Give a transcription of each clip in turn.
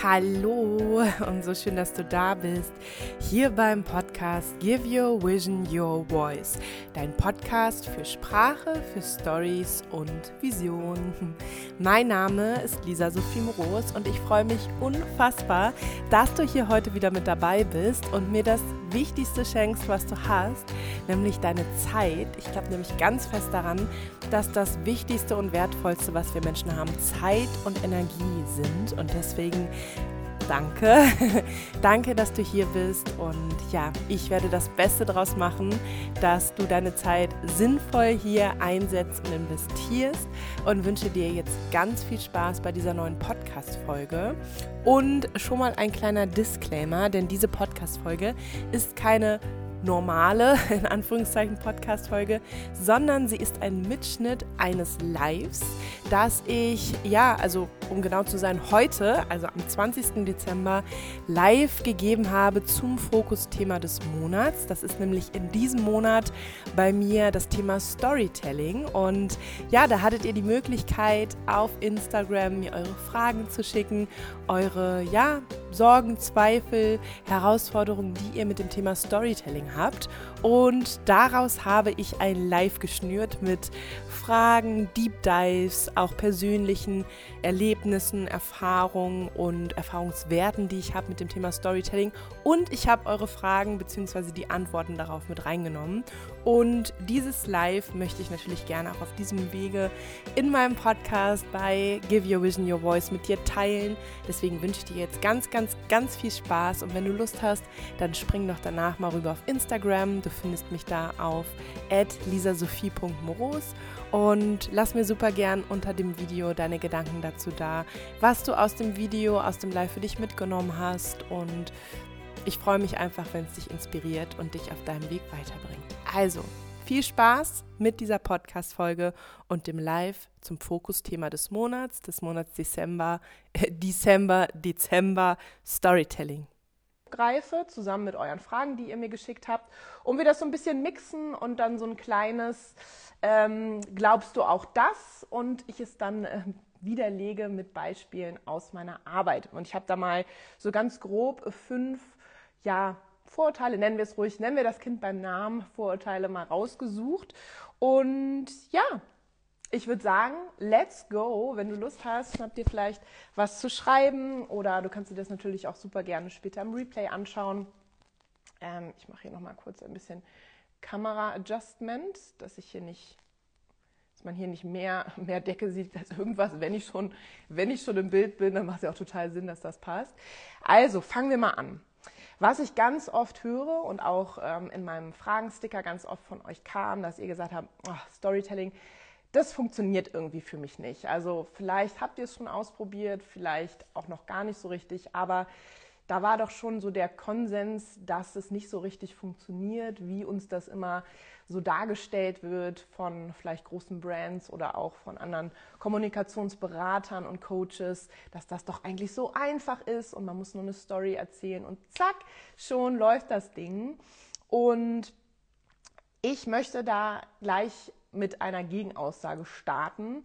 Hallo und so schön, dass du da bist. Hier beim Podcast Give Your Vision Your Voice. Dein Podcast für Sprache, für Stories und Vision. Mein Name ist Lisa Sophie Moros und ich freue mich unfassbar, dass du hier heute wieder mit dabei bist und mir das Wichtigste schenkst, was du hast, nämlich deine Zeit. Ich glaube nämlich ganz fest daran, dass das Wichtigste und Wertvollste, was wir Menschen haben, Zeit und Energie sind. Und deswegen danke. danke, dass du hier bist. Und ja, ich werde das Beste daraus machen, dass du deine Zeit sinnvoll hier einsetzt und investierst. Und wünsche dir jetzt ganz viel Spaß bei dieser neuen Podcast-Folge. Und schon mal ein kleiner Disclaimer, denn diese Podcast-Folge ist keine normale, in Anführungszeichen, Podcast-Folge, sondern sie ist ein Mitschnitt eines Lives, das ich, ja, also um genau zu sein, heute, also am 20. Dezember, live gegeben habe zum Fokusthema des Monats. Das ist nämlich in diesem Monat bei mir das Thema Storytelling. Und ja, da hattet ihr die Möglichkeit, auf Instagram mir eure Fragen zu schicken, eure, ja, Sorgen, Zweifel, Herausforderungen, die ihr mit dem Thema Storytelling habt. Und daraus habe ich ein Live geschnürt mit Fragen, Deep Dives, auch persönlichen Erlebnissen, Erfahrungen und Erfahrungswerten, die ich habe mit dem Thema Storytelling. Und ich habe eure Fragen bzw. die Antworten darauf mit reingenommen. Und dieses Live möchte ich natürlich gerne auch auf diesem Wege in meinem Podcast bei Give Your Vision Your Voice mit dir teilen. Deswegen wünsche ich dir jetzt ganz, ganz, ganz viel Spaß. Und wenn du Lust hast, dann spring doch danach mal rüber auf Instagram. Du findest mich da auf lisasophie.moros und lass mir super gern unter dem Video deine Gedanken dazu da, was du aus dem Video, aus dem Live für dich mitgenommen hast. Und ich freue mich einfach, wenn es dich inspiriert und dich auf deinem Weg weiterbringt. Also, viel Spaß mit dieser Podcast-Folge und dem Live zum Fokusthema des Monats, des Monats Dezember, äh, Dezember, Dezember Storytelling greife, zusammen mit euren Fragen, die ihr mir geschickt habt, und wir das so ein bisschen mixen und dann so ein kleines ähm, Glaubst du auch das? Und ich es dann äh, widerlege mit Beispielen aus meiner Arbeit. Und ich habe da mal so ganz grob fünf, ja, Vorurteile, nennen wir es ruhig, nennen wir das Kind beim Namen, Vorurteile mal rausgesucht. Und ja, ich würde sagen, let's go. Wenn du Lust hast, schnapp dir vielleicht was zu schreiben oder du kannst dir das natürlich auch super gerne später im Replay anschauen. Ähm, ich mache hier nochmal kurz ein bisschen Kamera-Adjustment, dass ich hier nicht, dass man hier nicht mehr, mehr Decke sieht als irgendwas. Wenn ich schon, wenn ich schon im Bild bin, dann macht es ja auch total Sinn, dass das passt. Also fangen wir mal an. Was ich ganz oft höre und auch ähm, in meinem Fragensticker ganz oft von euch kam, dass ihr gesagt habt, oh, Storytelling, das funktioniert irgendwie für mich nicht. Also vielleicht habt ihr es schon ausprobiert, vielleicht auch noch gar nicht so richtig, aber da war doch schon so der Konsens, dass es nicht so richtig funktioniert, wie uns das immer so dargestellt wird von vielleicht großen Brands oder auch von anderen Kommunikationsberatern und Coaches, dass das doch eigentlich so einfach ist und man muss nur eine Story erzählen und zack, schon läuft das Ding. Und ich möchte da gleich mit einer Gegenaussage starten,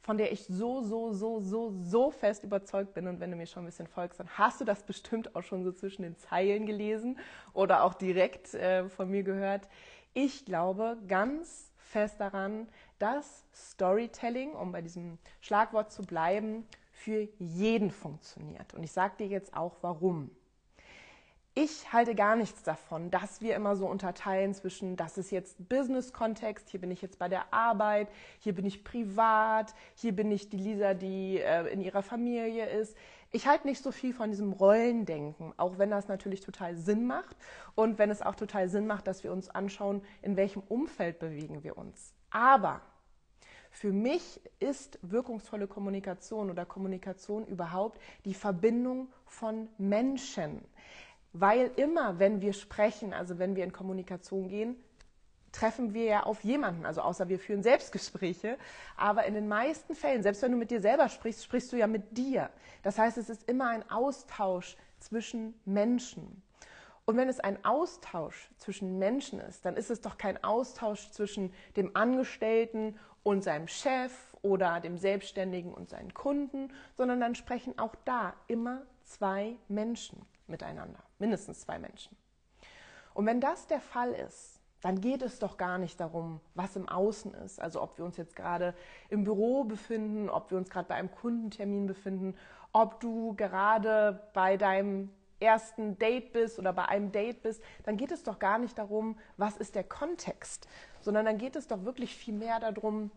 von der ich so, so, so, so, so fest überzeugt bin. Und wenn du mir schon ein bisschen folgst, dann hast du das bestimmt auch schon so zwischen den Zeilen gelesen oder auch direkt äh, von mir gehört. Ich glaube ganz fest daran, dass Storytelling, um bei diesem Schlagwort zu bleiben, für jeden funktioniert. Und ich sage dir jetzt auch warum ich halte gar nichts davon, dass wir immer so unterteilen zwischen, das ist jetzt Business-Kontext, hier bin ich jetzt bei der Arbeit, hier bin ich privat, hier bin ich die Lisa, die äh, in ihrer Familie ist. Ich halte nicht so viel von diesem Rollendenken, auch wenn das natürlich total Sinn macht und wenn es auch total Sinn macht, dass wir uns anschauen, in welchem Umfeld bewegen wir uns. Aber für mich ist wirkungsvolle Kommunikation oder Kommunikation überhaupt die Verbindung von Menschen weil immer, wenn wir sprechen, also wenn wir in Kommunikation gehen, treffen wir ja auf jemanden, also außer wir führen Selbstgespräche, aber in den meisten Fällen, selbst wenn du mit dir selber sprichst, sprichst du ja mit dir. Das heißt, es ist immer ein Austausch zwischen Menschen. Und wenn es ein Austausch zwischen Menschen ist, dann ist es doch kein Austausch zwischen dem Angestellten und seinem Chef oder dem Selbstständigen und seinen Kunden, sondern dann sprechen auch da immer zwei Menschen miteinander, mindestens zwei Menschen. Und wenn das der Fall ist, dann geht es doch gar nicht darum, was im Außen ist. Also ob wir uns jetzt gerade im Büro befinden, ob wir uns gerade bei einem Kundentermin befinden, ob du gerade bei deinem ersten Date bist oder bei einem Date bist, dann geht es doch gar nicht darum, was ist der Kontext, sondern dann geht es doch wirklich viel mehr darum,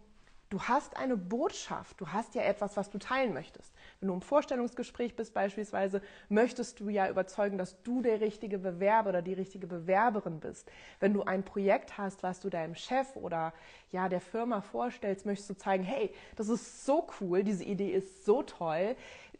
du hast eine Botschaft, du hast ja etwas, was du teilen möchtest. Wenn du im Vorstellungsgespräch bist beispielsweise, möchtest du ja überzeugen, dass du der richtige Bewerber oder die richtige Bewerberin bist. Wenn du ein Projekt hast, was du deinem Chef oder ja der Firma vorstellst, möchtest du zeigen, hey, das ist so cool, diese Idee ist so toll.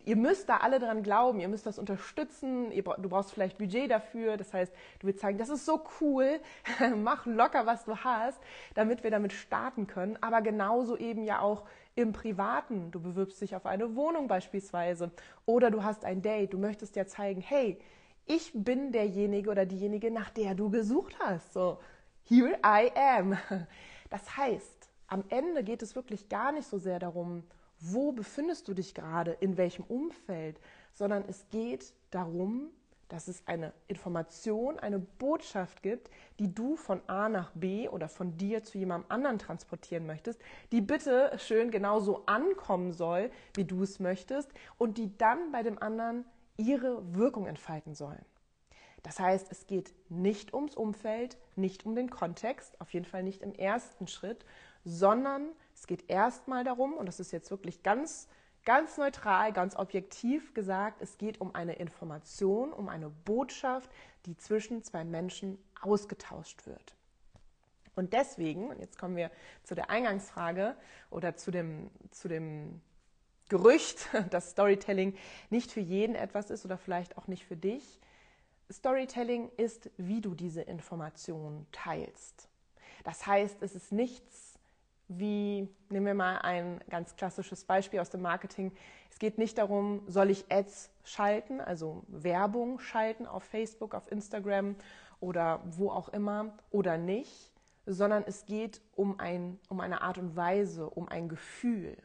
Ihr müsst da alle dran glauben, ihr müsst das unterstützen, ihr, du brauchst vielleicht Budget dafür, das heißt, du willst sagen, das ist so cool, mach locker, was du hast, damit wir damit starten können, aber genauso eben ja auch im Privaten, du bewirbst dich auf eine Wohnung beispielsweise oder du hast ein Date, du möchtest ja zeigen, hey, ich bin derjenige oder diejenige, nach der du gesucht hast, so, here I am. Das heißt, am Ende geht es wirklich gar nicht so sehr darum, wo befindest du dich gerade, in welchem Umfeld, sondern es geht darum, dass es eine Information, eine Botschaft gibt, die du von A nach B oder von dir zu jemandem anderen transportieren möchtest, die bitte schön genauso ankommen soll, wie du es möchtest und die dann bei dem anderen ihre Wirkung entfalten soll. Das heißt, es geht nicht ums Umfeld, nicht um den Kontext, auf jeden Fall nicht im ersten Schritt, sondern es geht erstmal darum, und das ist jetzt wirklich ganz, ganz neutral, ganz objektiv gesagt, es geht um eine Information, um eine Botschaft, die zwischen zwei Menschen ausgetauscht wird. Und deswegen, und jetzt kommen wir zu der Eingangsfrage oder zu dem, zu dem Gerücht, dass Storytelling nicht für jeden etwas ist oder vielleicht auch nicht für dich. Storytelling ist, wie du diese Information teilst. Das heißt, es ist nichts wie, nehmen wir mal ein ganz klassisches Beispiel aus dem Marketing. Es geht nicht darum, soll ich Ads schalten, also Werbung schalten auf Facebook, auf Instagram oder wo auch immer oder nicht, sondern es geht um, ein, um eine Art und Weise, um ein Gefühl,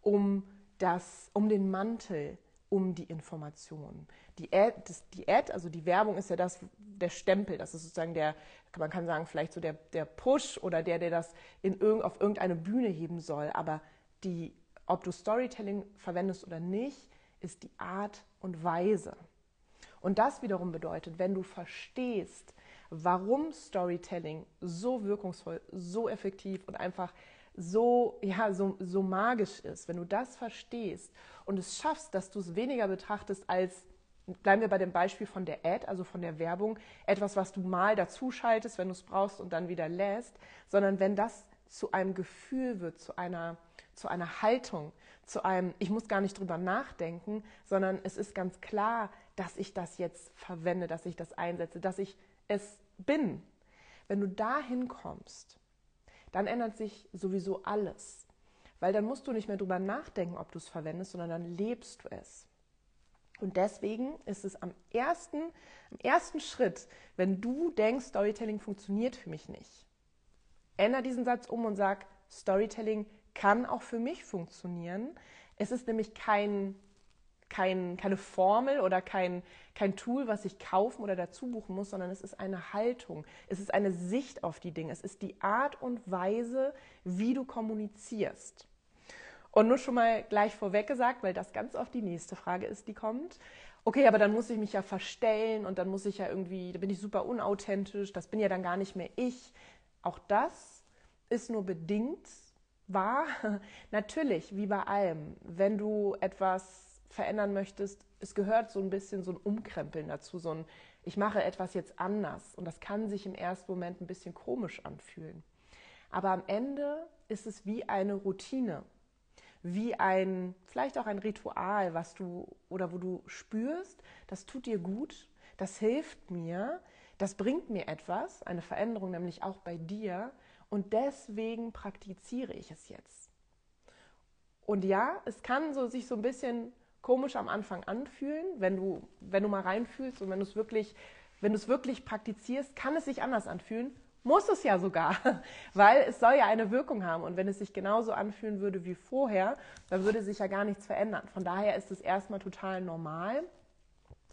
um, das, um den Mantel, um die Information. Die Ad, das, die Ad, also die Werbung ist ja das, der Stempel, das ist sozusagen der, man kann sagen, vielleicht so der, der Push oder der, der das in irg auf irgendeine Bühne heben soll. Aber die, ob du Storytelling verwendest oder nicht, ist die Art und Weise. Und das wiederum bedeutet, wenn du verstehst, warum Storytelling so wirkungsvoll, so effektiv und einfach so, ja, so, so magisch ist, wenn du das verstehst und es schaffst, dass du es weniger betrachtest als, bleiben wir bei dem Beispiel von der Ad, also von der Werbung, etwas, was du mal dazuschaltest, wenn du es brauchst und dann wieder lässt, sondern wenn das zu einem Gefühl wird, zu einer, zu einer Haltung, zu einem, ich muss gar nicht drüber nachdenken, sondern es ist ganz klar, dass ich das jetzt verwende, dass ich das einsetze, dass ich es bin. Wenn du dahin kommst, dann ändert sich sowieso alles. Weil dann musst du nicht mehr drüber nachdenken, ob du es verwendest, sondern dann lebst du es. Und deswegen ist es am ersten, am ersten Schritt, wenn du denkst, Storytelling funktioniert für mich nicht, ändere diesen Satz um und sag, Storytelling kann auch für mich funktionieren. Es ist nämlich kein kein, keine Formel oder kein, kein Tool, was ich kaufen oder dazu buchen muss, sondern es ist eine Haltung. Es ist eine Sicht auf die Dinge. Es ist die Art und Weise, wie du kommunizierst. Und nur schon mal gleich vorweg gesagt, weil das ganz oft die nächste Frage ist, die kommt. Okay, aber dann muss ich mich ja verstellen und dann muss ich ja irgendwie, da bin ich super unauthentisch, das bin ja dann gar nicht mehr ich. Auch das ist nur bedingt wahr. Natürlich, wie bei allem, wenn du etwas verändern möchtest, es gehört so ein bisschen so ein Umkrempeln dazu, so ein ich mache etwas jetzt anders und das kann sich im ersten Moment ein bisschen komisch anfühlen. Aber am Ende ist es wie eine Routine, wie ein vielleicht auch ein Ritual, was du oder wo du spürst, das tut dir gut, das hilft mir, das bringt mir etwas, eine Veränderung nämlich auch bei dir und deswegen praktiziere ich es jetzt. Und ja, es kann so sich so ein bisschen komisch am Anfang anfühlen, wenn du, wenn du mal reinfühlst und wenn du es wirklich, wenn du es wirklich praktizierst, kann es sich anders anfühlen Muss es ja sogar, weil es soll ja eine Wirkung haben. Und wenn es sich genauso anfühlen würde wie vorher, dann würde sich ja gar nichts verändern. Von daher ist es erstmal total normal.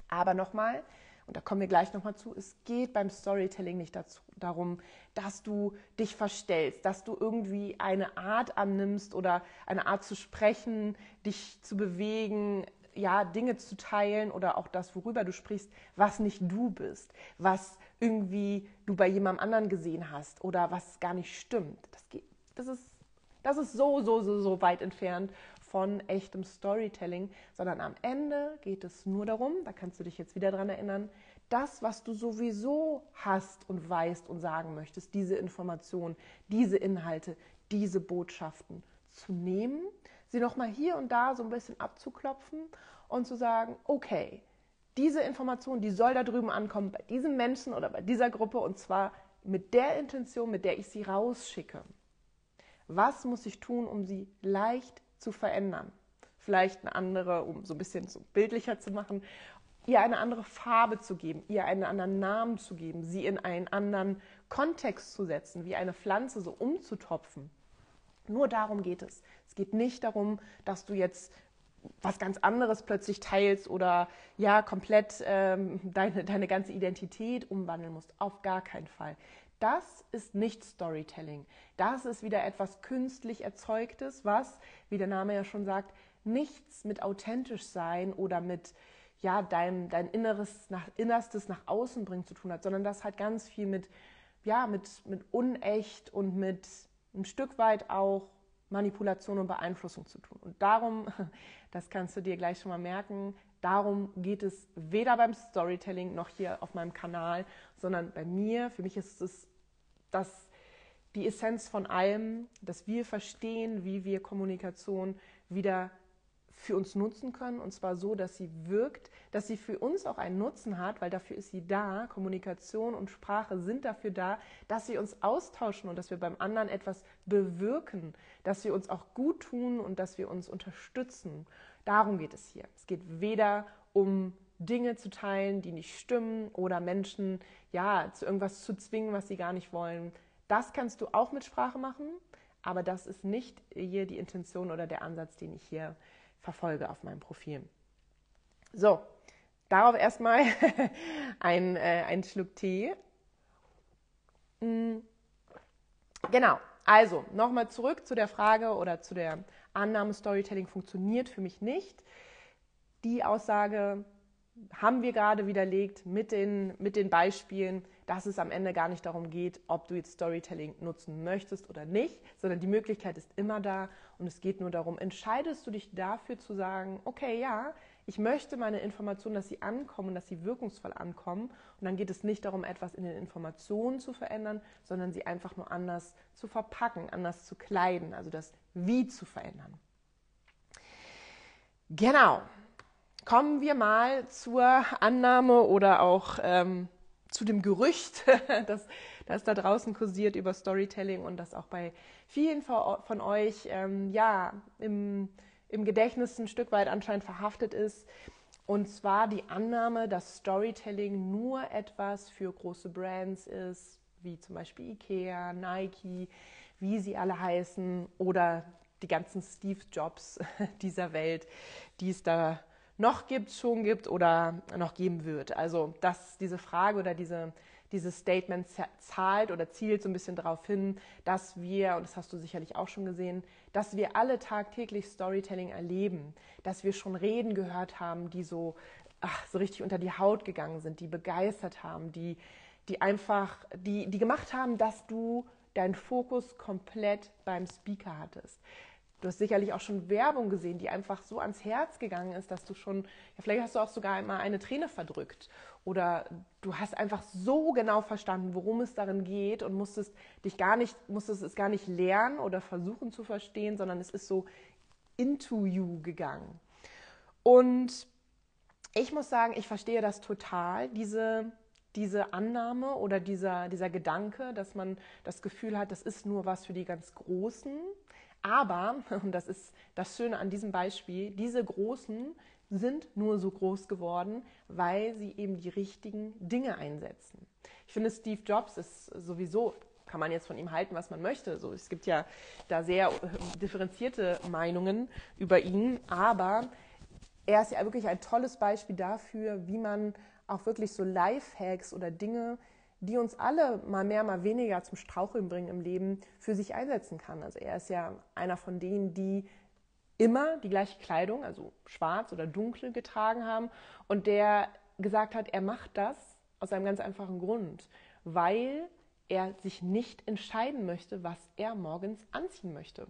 Aber nochmal, und da kommen wir gleich nochmal zu, es geht beim Storytelling nicht dazu, darum, dass du dich verstellst, dass du irgendwie eine Art annimmst oder eine Art zu sprechen, dich zu bewegen, ja, Dinge zu teilen oder auch das, worüber du sprichst, was nicht du bist, was irgendwie du bei jemandem anderen gesehen hast oder was gar nicht stimmt. Das, geht, das, ist, das ist so, so, so, so weit entfernt von echtem Storytelling, sondern am Ende geht es nur darum, da kannst du dich jetzt wieder dran erinnern, das, was du sowieso hast und weißt und sagen möchtest, diese Informationen, diese Inhalte, diese Botschaften zu nehmen, sie nochmal hier und da so ein bisschen abzuklopfen und zu sagen, okay, diese Information, die soll da drüben ankommen, bei diesem Menschen oder bei dieser Gruppe und zwar mit der Intention, mit der ich sie rausschicke. Was muss ich tun, um sie leicht zu verändern? Vielleicht eine andere, um so ein bisschen so bildlicher zu machen, ihr eine andere Farbe zu geben, ihr einen anderen Namen zu geben, sie in einen anderen Kontext zu setzen, wie eine Pflanze so umzutopfen. Nur darum geht es. Es geht nicht darum, dass du jetzt was ganz anderes plötzlich teilst oder ja komplett ähm, deine, deine ganze Identität umwandeln musst. Auf gar keinen Fall. Das ist nicht Storytelling. Das ist wieder etwas künstlich Erzeugtes, was, wie der Name ja schon sagt, nichts mit authentisch sein oder mit ja, dein, dein Inneres nach, Innerstes nach außen bringen zu tun hat, sondern das hat ganz viel mit, ja, mit, mit Unecht und mit ein Stück weit auch Manipulation und Beeinflussung zu tun. Und darum, das kannst du dir gleich schon mal merken, darum geht es weder beim Storytelling noch hier auf meinem Kanal, sondern bei mir. Für mich ist es das, die Essenz von allem, dass wir verstehen, wie wir Kommunikation wieder für uns nutzen können und zwar so, dass sie wirkt, dass sie für uns auch einen Nutzen hat, weil dafür ist sie da. Kommunikation und Sprache sind dafür da, dass sie uns austauschen und dass wir beim anderen etwas bewirken, dass wir uns auch gut tun und dass wir uns unterstützen. Darum geht es hier. Es geht weder um Dinge zu teilen, die nicht stimmen oder Menschen ja zu irgendwas zu zwingen, was sie gar nicht wollen. Das kannst du auch mit Sprache machen, aber das ist nicht hier die Intention oder der Ansatz, den ich hier verfolge auf meinem Profil. So, darauf erstmal ein, äh, ein Schluck Tee. Mhm. Genau, also nochmal zurück zu der Frage oder zu der Annahme, Storytelling funktioniert für mich nicht. Die Aussage haben wir gerade widerlegt mit den, mit den Beispielen, dass es am Ende gar nicht darum geht, ob du jetzt Storytelling nutzen möchtest oder nicht, sondern die Möglichkeit ist immer da und es geht nur darum, entscheidest du dich dafür zu sagen, okay, ja, ich möchte meine Informationen, dass sie ankommen, dass sie wirkungsvoll ankommen und dann geht es nicht darum, etwas in den Informationen zu verändern, sondern sie einfach nur anders zu verpacken, anders zu kleiden, also das Wie zu verändern. Genau, Kommen wir mal zur Annahme oder auch ähm, zu dem Gerücht, das, das da draußen kursiert über Storytelling und das auch bei vielen von euch ähm, ja, im, im Gedächtnis ein Stück weit anscheinend verhaftet ist. Und zwar die Annahme, dass Storytelling nur etwas für große Brands ist, wie zum Beispiel Ikea, Nike, wie sie alle heißen, oder die ganzen Steve Jobs dieser Welt, die es da noch gibt, schon gibt oder noch geben wird. Also dass diese Frage oder diese, dieses Statement zahlt oder zielt so ein bisschen darauf hin, dass wir, und das hast du sicherlich auch schon gesehen, dass wir alle tagtäglich Storytelling erleben, dass wir schon Reden gehört haben, die so, ach, so richtig unter die Haut gegangen sind, die begeistert haben, die, die einfach, die, die gemacht haben, dass du deinen Fokus komplett beim Speaker hattest. Du hast sicherlich auch schon Werbung gesehen, die einfach so ans Herz gegangen ist, dass du schon, ja, vielleicht hast du auch sogar einmal eine Träne verdrückt. Oder du hast einfach so genau verstanden, worum es darin geht und musstest dich gar nicht, musstest es gar nicht lernen oder versuchen zu verstehen, sondern es ist so into you gegangen. Und ich muss sagen, ich verstehe das total, diese, diese Annahme oder dieser, dieser Gedanke, dass man das Gefühl hat, das ist nur was für die ganz Großen. Aber, und das ist das Schöne an diesem Beispiel, diese Großen sind nur so groß geworden, weil sie eben die richtigen Dinge einsetzen. Ich finde, Steve Jobs ist sowieso, kann man jetzt von ihm halten, was man möchte. So, es gibt ja da sehr äh, differenzierte Meinungen über ihn, aber er ist ja wirklich ein tolles Beispiel dafür, wie man auch wirklich so Lifehacks oder Dinge, die uns alle mal mehr, mal weniger zum Straucheln bringen im Leben, für sich einsetzen kann. Also er ist ja einer von denen, die immer die gleiche Kleidung, also schwarz oder dunkel getragen haben und der gesagt hat, er macht das aus einem ganz einfachen Grund, weil er sich nicht entscheiden möchte, was er morgens anziehen möchte.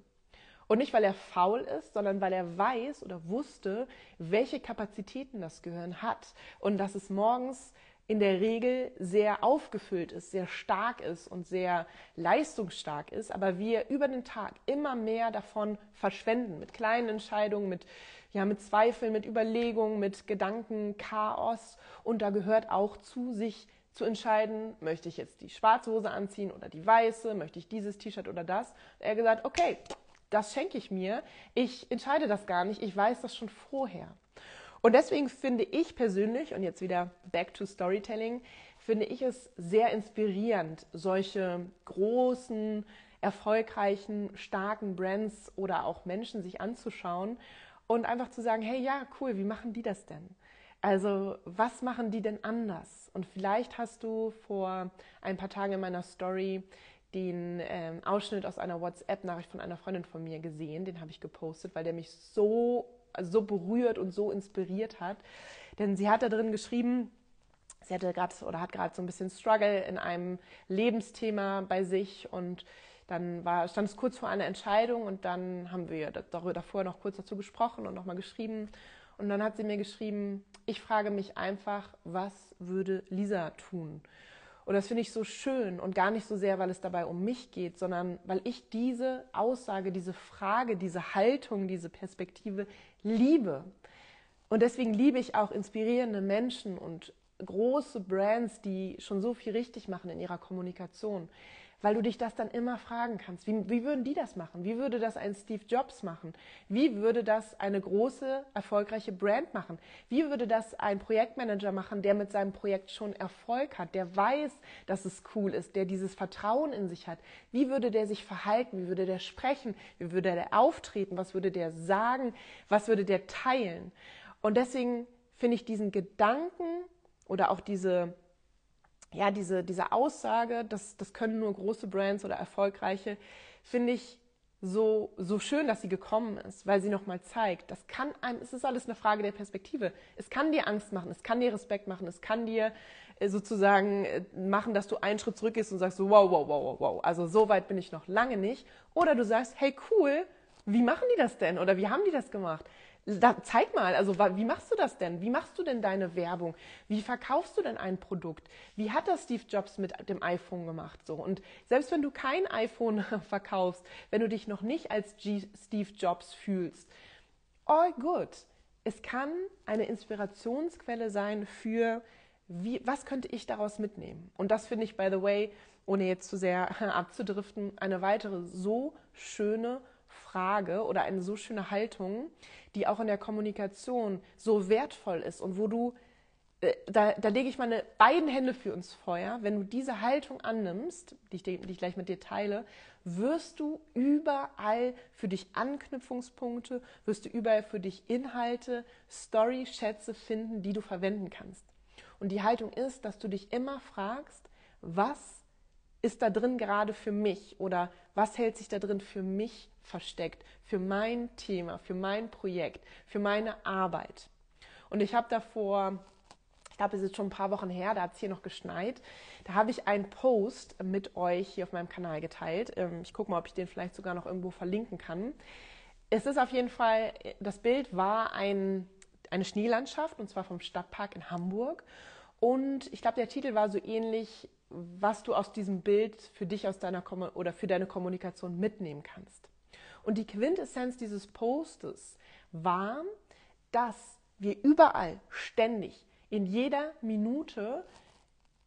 Und nicht, weil er faul ist, sondern weil er weiß oder wusste, welche Kapazitäten das Gehirn hat und dass es morgens in der Regel sehr aufgefüllt ist, sehr stark ist und sehr leistungsstark ist, aber wir über den Tag immer mehr davon verschwenden mit kleinen Entscheidungen, mit ja, mit Zweifeln, mit Überlegungen, mit Gedanken, Chaos und da gehört auch zu sich zu entscheiden, möchte ich jetzt die schwarze Hose anziehen oder die weiße, möchte ich dieses T-Shirt oder das. Er hat gesagt, okay, das schenke ich mir. Ich entscheide das gar nicht. Ich weiß das schon vorher. Und deswegen finde ich persönlich, und jetzt wieder back to Storytelling, finde ich es sehr inspirierend, solche großen, erfolgreichen, starken Brands oder auch Menschen sich anzuschauen und einfach zu sagen, hey, ja, cool, wie machen die das denn? Also, was machen die denn anders? Und vielleicht hast du vor ein paar Tagen in meiner Story den ähm, Ausschnitt aus einer WhatsApp-Nachricht von einer Freundin von mir gesehen. Den habe ich gepostet, weil der mich so, so berührt und so inspiriert hat. Denn sie hat da drin geschrieben, sie hatte gerade oder hat gerade so ein bisschen Struggle in einem Lebensthema bei sich und dann war, stand es kurz vor einer Entscheidung und dann haben wir darüber davor noch kurz dazu gesprochen und nochmal geschrieben. Und dann hat sie mir geschrieben, ich frage mich einfach, was würde Lisa tun? Und das finde ich so schön und gar nicht so sehr, weil es dabei um mich geht, sondern weil ich diese Aussage, diese Frage, diese Haltung, diese Perspektive liebe. Und deswegen liebe ich auch inspirierende Menschen und große Brands, die schon so viel richtig machen in ihrer Kommunikation weil du dich das dann immer fragen kannst. Wie, wie würden die das machen? Wie würde das ein Steve Jobs machen? Wie würde das eine große, erfolgreiche Brand machen? Wie würde das ein Projektmanager machen, der mit seinem Projekt schon Erfolg hat, der weiß, dass es cool ist, der dieses Vertrauen in sich hat? Wie würde der sich verhalten? Wie würde der sprechen? Wie würde der auftreten? Was würde der sagen? Was würde der teilen? Und deswegen finde ich diesen Gedanken oder auch diese ja, diese, diese Aussage, das, das können nur große Brands oder erfolgreiche, finde ich so, so schön, dass sie gekommen ist, weil sie nochmal zeigt, das kann einem, es ist alles eine Frage der Perspektive. Es kann dir Angst machen, es kann dir Respekt machen, es kann dir äh, sozusagen äh, machen, dass du einen Schritt zurückgehst und sagst so, wow, wow, wow, wow, wow. Also so weit bin ich noch lange nicht. Oder du sagst, hey, cool, wie machen die das denn? Oder wie haben die das gemacht? Da, zeig mal, also wie machst du das denn? Wie machst du denn deine Werbung? Wie verkaufst du denn ein Produkt? Wie hat das Steve Jobs mit dem iPhone gemacht? So und selbst wenn du kein iPhone verkaufst, wenn du dich noch nicht als G Steve Jobs fühlst, all good. Es kann eine Inspirationsquelle sein für wie, was könnte ich daraus mitnehmen? Und das finde ich, by the way, ohne jetzt zu sehr abzudriften, eine weitere so schöne Frage oder eine so schöne Haltung, die auch in der Kommunikation so wertvoll ist und wo du, äh, da, da lege ich meine beiden Hände für uns Feuer, wenn du diese Haltung annimmst, die ich, die ich gleich mit dir teile, wirst du überall für dich Anknüpfungspunkte, wirst du überall für dich Inhalte, Story-Schätze finden, die du verwenden kannst. Und die Haltung ist, dass du dich immer fragst, was ist da drin gerade für mich oder was hält sich da drin für mich versteckt, für mein Thema, für mein Projekt, für meine Arbeit. Und ich habe davor, ich glaube, es ist schon ein paar Wochen her, da hat es hier noch geschneit, da habe ich einen Post mit euch hier auf meinem Kanal geteilt. Ähm, ich gucke mal, ob ich den vielleicht sogar noch irgendwo verlinken kann. Es ist auf jeden Fall, das Bild war ein, eine Schneelandschaft und zwar vom Stadtpark in Hamburg. Und ich glaube, der Titel war so ähnlich, was du aus diesem Bild für dich aus deiner oder für deine Kommunikation mitnehmen kannst. Und die Quintessenz dieses Postes war, dass wir überall, ständig, in jeder Minute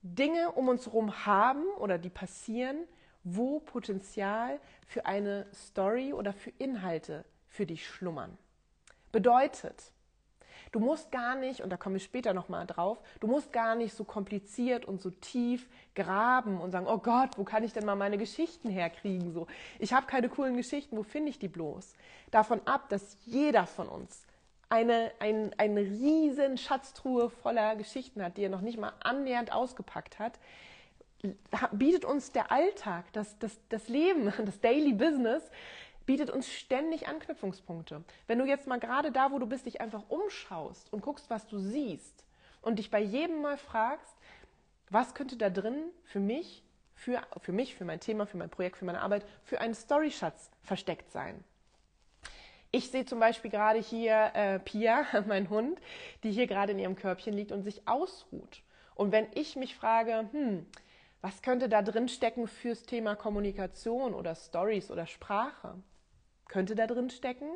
Dinge um uns herum haben oder die passieren, wo Potenzial für eine Story oder für Inhalte für dich schlummern. Bedeutet, Du musst gar nicht, und da komme ich später nochmal drauf, du musst gar nicht so kompliziert und so tief graben und sagen, oh Gott, wo kann ich denn mal meine Geschichten herkriegen? So, ich habe keine coolen Geschichten, wo finde ich die bloß? Davon ab, dass jeder von uns eine, ein, eine riesen Schatztruhe voller Geschichten hat, die er noch nicht mal annähernd ausgepackt hat, bietet uns der Alltag, das, das, das Leben, das Daily Business, bietet uns ständig Anknüpfungspunkte. Wenn du jetzt mal gerade da, wo du bist, dich einfach umschaust und guckst, was du siehst und dich bei jedem mal fragst, was könnte da drin für mich, für, für mich, für mein Thema, für mein Projekt, für meine Arbeit, für einen Storyschatz versteckt sein. Ich sehe zum Beispiel gerade hier äh, Pia, mein Hund, die hier gerade in ihrem Körbchen liegt und sich ausruht. Und wenn ich mich frage, hm, was könnte da drin stecken fürs Thema Kommunikation oder Stories oder Sprache? Könnte da drin stecken,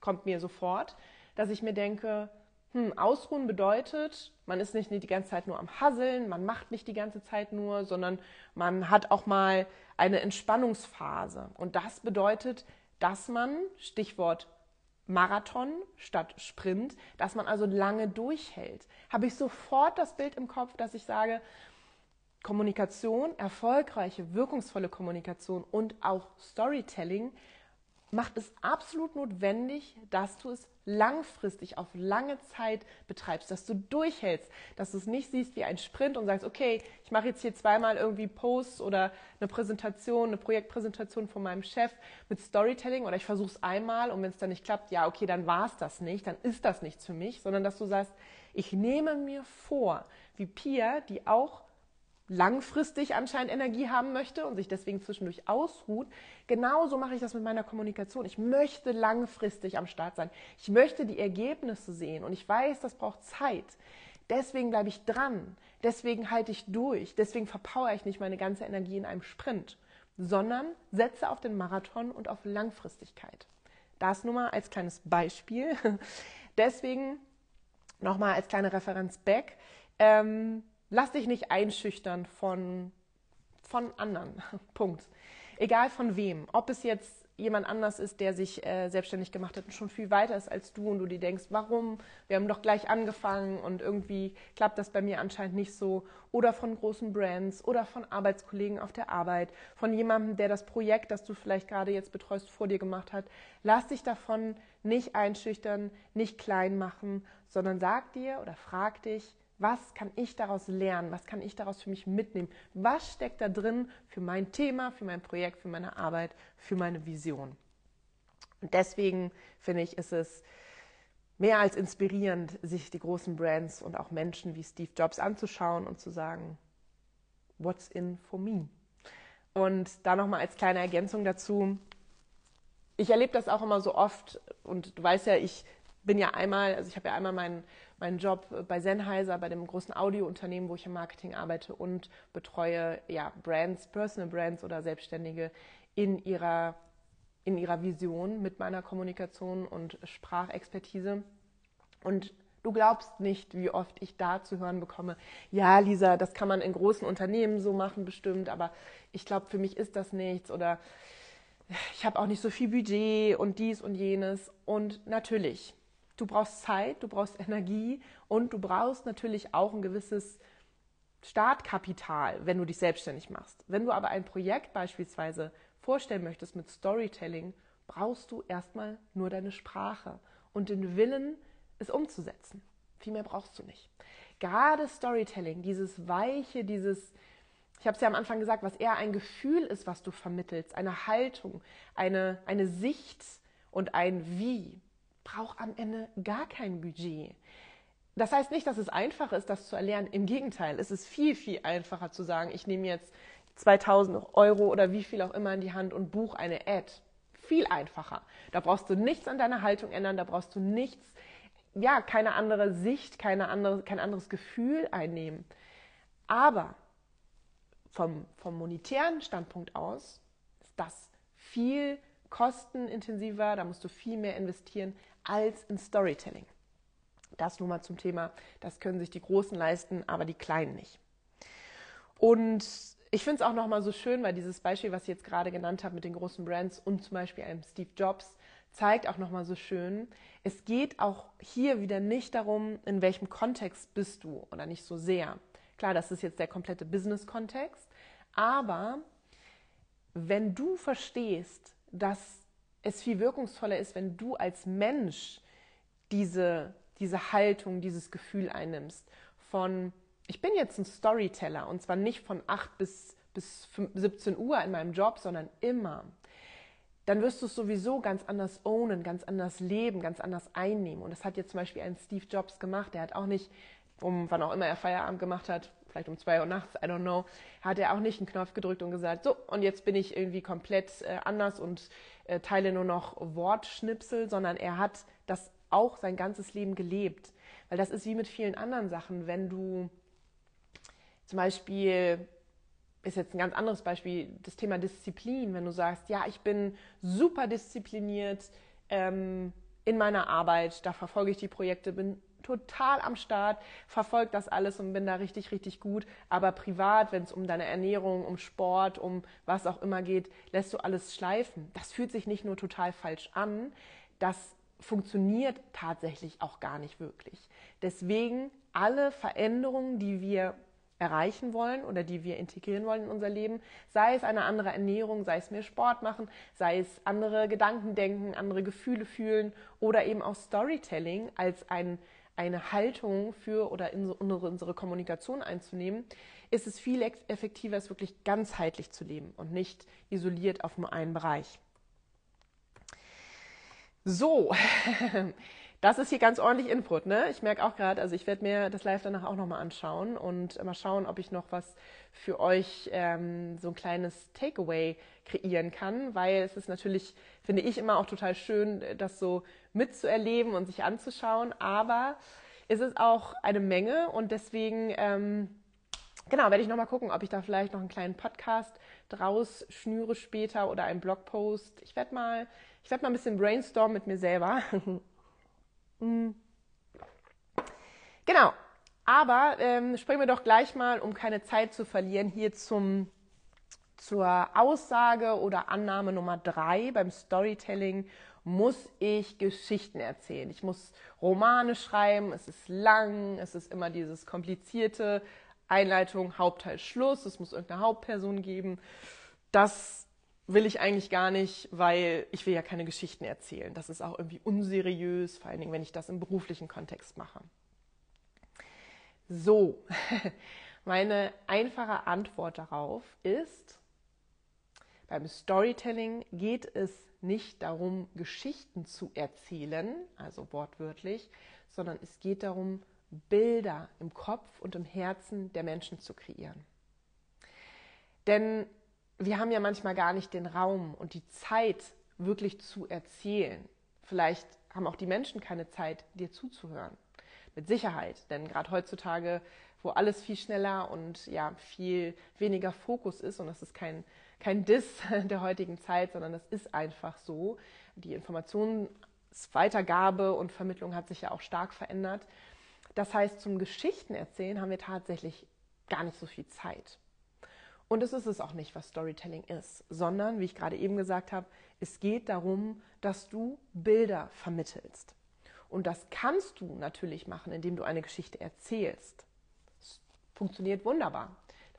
kommt mir sofort, dass ich mir denke, hm, ausruhen bedeutet, man ist nicht die ganze Zeit nur am Hasseln, man macht nicht die ganze Zeit nur, sondern man hat auch mal eine Entspannungsphase. Und das bedeutet, dass man, Stichwort Marathon statt Sprint, dass man also lange durchhält. Habe ich sofort das Bild im Kopf, dass ich sage, Kommunikation, erfolgreiche, wirkungsvolle Kommunikation und auch Storytelling macht es absolut notwendig, dass du es langfristig auf lange Zeit betreibst, dass du durchhältst, dass du es nicht siehst wie ein Sprint und sagst, okay, ich mache jetzt hier zweimal irgendwie Posts oder eine Präsentation, eine Projektpräsentation von meinem Chef mit Storytelling oder ich versuche es einmal und wenn es dann nicht klappt, ja, okay, dann war es das nicht, dann ist das nichts für mich, sondern dass du sagst, ich nehme mir vor, wie Pia, die auch langfristig anscheinend Energie haben möchte und sich deswegen zwischendurch ausruht. Genauso mache ich das mit meiner Kommunikation. Ich möchte langfristig am Start sein. Ich möchte die Ergebnisse sehen und ich weiß, das braucht Zeit. Deswegen bleibe ich dran. Deswegen halte ich durch. Deswegen verpowere ich nicht meine ganze Energie in einem Sprint, sondern setze auf den Marathon und auf Langfristigkeit. Das nur mal als kleines Beispiel. Deswegen nochmal als kleine Referenz back. Ähm, Lass dich nicht einschüchtern von, von anderen. Punkt. Egal von wem. Ob es jetzt jemand anders ist, der sich äh, selbstständig gemacht hat und schon viel weiter ist als du und du dir denkst, warum? Wir haben doch gleich angefangen und irgendwie klappt das bei mir anscheinend nicht so. Oder von großen Brands oder von Arbeitskollegen auf der Arbeit, von jemandem, der das Projekt, das du vielleicht gerade jetzt betreust, vor dir gemacht hat. Lass dich davon nicht einschüchtern, nicht klein machen, sondern sag dir oder frag dich, was kann ich daraus lernen? Was kann ich daraus für mich mitnehmen? Was steckt da drin für mein Thema, für mein Projekt, für meine Arbeit, für meine Vision? Und deswegen finde ich, ist es mehr als inspirierend, sich die großen Brands und auch Menschen wie Steve Jobs anzuschauen und zu sagen, what's in for me? Und da nochmal als kleine Ergänzung dazu, ich erlebe das auch immer so oft und du weißt ja, ich bin ja einmal, also ich habe ja einmal meinen, meinen Job bei Sennheiser, bei dem großen Audiounternehmen, wo ich im Marketing arbeite und betreue ja Brands, Personal Brands oder Selbstständige in ihrer, in ihrer Vision mit meiner Kommunikation und Sprachexpertise. Und Du glaubst nicht, wie oft ich da zu hören bekomme, ja, Lisa, das kann man in großen Unternehmen so machen, bestimmt, aber ich glaube, für mich ist das nichts oder ich habe auch nicht so viel Budget und dies und jenes. Und natürlich, Du brauchst Zeit, du brauchst Energie und du brauchst natürlich auch ein gewisses Startkapital, wenn du dich selbstständig machst. Wenn du aber ein Projekt beispielsweise vorstellen möchtest mit Storytelling, brauchst du erstmal nur deine Sprache und den Willen, es umzusetzen. Viel mehr brauchst du nicht. Gerade Storytelling, dieses Weiche, dieses, ich habe es ja am Anfang gesagt, was eher ein Gefühl ist, was du vermittelst, eine Haltung, eine, eine Sicht und ein Wie braucht am Ende gar kein Budget. Das heißt nicht, dass es einfach ist, das zu erlernen. Im Gegenteil, es ist viel, viel einfacher zu sagen, ich nehme jetzt 2000 Euro oder wie viel auch immer in die Hand und buche eine Ad. Viel einfacher. Da brauchst du nichts an deiner Haltung ändern, da brauchst du nichts, ja, keine andere Sicht, keine andere, kein anderes Gefühl einnehmen. Aber vom, vom monetären Standpunkt aus ist das viel kostenintensiver, da musst du viel mehr investieren als in Storytelling. Das nur mal zum Thema, das können sich die Großen leisten, aber die Kleinen nicht. Und ich finde es auch nochmal so schön, weil dieses Beispiel, was ich jetzt gerade genannt habe mit den großen Brands und zum Beispiel einem Steve Jobs, zeigt auch nochmal so schön, es geht auch hier wieder nicht darum, in welchem Kontext bist du oder nicht so sehr. Klar, das ist jetzt der komplette Business-Kontext, aber wenn du verstehst, dass es viel wirkungsvoller ist, wenn du als Mensch diese, diese Haltung, dieses Gefühl einnimmst von, ich bin jetzt ein Storyteller und zwar nicht von 8 bis, bis 17 Uhr in meinem Job, sondern immer, dann wirst du es sowieso ganz anders ownen, ganz anders leben, ganz anders einnehmen. Und das hat jetzt zum Beispiel ein Steve Jobs gemacht. Der hat auch nicht, um wann auch immer er Feierabend gemacht hat, vielleicht um zwei Uhr nachts, I don't know, hat er auch nicht einen Knopf gedrückt und gesagt, so, und jetzt bin ich irgendwie komplett äh, anders und äh, teile nur noch Wortschnipsel, sondern er hat das auch sein ganzes Leben gelebt. Weil das ist wie mit vielen anderen Sachen, wenn du zum Beispiel ist jetzt ein ganz anderes Beispiel, das Thema Disziplin. Wenn du sagst, ja, ich bin super diszipliniert ähm, in meiner Arbeit, da verfolge ich die Projekte, bin total am Start, verfolge das alles und bin da richtig, richtig gut. Aber privat, wenn es um deine Ernährung, um Sport, um was auch immer geht, lässt du alles schleifen. Das fühlt sich nicht nur total falsch an, das funktioniert tatsächlich auch gar nicht wirklich. Deswegen alle Veränderungen, die wir erreichen wollen oder die wir integrieren wollen in unser Leben, sei es eine andere Ernährung, sei es mehr Sport machen, sei es andere Gedanken denken, andere Gefühle fühlen oder eben auch Storytelling als ein, eine Haltung für oder in unsere, Kommunikation einzunehmen, ist es viel effektiver, es wirklich ganzheitlich zu leben und nicht isoliert auf nur einen Bereich. So, Das ist hier ganz ordentlich Input, ne? Ich merke auch gerade, also ich werde mir das Live danach auch nochmal anschauen und mal schauen, ob ich noch was für euch ähm, so ein kleines Takeaway kreieren kann, weil es ist natürlich, finde ich, immer auch total schön, das so mitzuerleben und sich anzuschauen, aber es ist auch eine Menge und deswegen ähm, genau, werde ich nochmal gucken, ob ich da vielleicht noch einen kleinen Podcast draus schnüre später oder einen Blogpost. Ich werde mal, ich werde mal ein bisschen brainstormen mit mir selber Mhm. Genau. Aber ähm, springen wir doch gleich mal, um keine Zeit zu verlieren, hier zum, zur Aussage oder Annahme Nummer drei beim Storytelling muss ich Geschichten erzählen. Ich muss Romane schreiben, es ist lang, es ist immer dieses komplizierte Einleitung, Hauptteil, Schluss, es muss irgendeine Hauptperson geben. Das will ich eigentlich gar nicht, weil ich will ja keine Geschichten erzählen. Das ist auch irgendwie unseriös, vor allen Dingen, wenn ich das im beruflichen Kontext mache. So, meine einfache Antwort darauf ist, beim Storytelling geht es nicht darum, Geschichten zu erzählen, also wortwörtlich, sondern es geht darum, Bilder im Kopf und im Herzen der Menschen zu kreieren. Denn wir haben ja manchmal gar nicht den Raum und die Zeit, wirklich zu erzählen. Vielleicht haben auch die Menschen keine Zeit, dir zuzuhören. Mit Sicherheit, denn gerade heutzutage, wo alles viel schneller und ja viel weniger Fokus ist, und das ist kein, kein Diss der heutigen Zeit, sondern das ist einfach so. Die Informationsweitergabe und Vermittlung hat sich ja auch stark verändert. Das heißt, zum Geschichtenerzählen haben wir tatsächlich gar nicht so viel Zeit. Und es ist es auch nicht, was Storytelling ist, sondern, wie ich gerade eben gesagt habe, es geht darum, dass du Bilder vermittelst. Und das kannst du natürlich machen, indem du eine Geschichte erzählst. Das funktioniert wunderbar.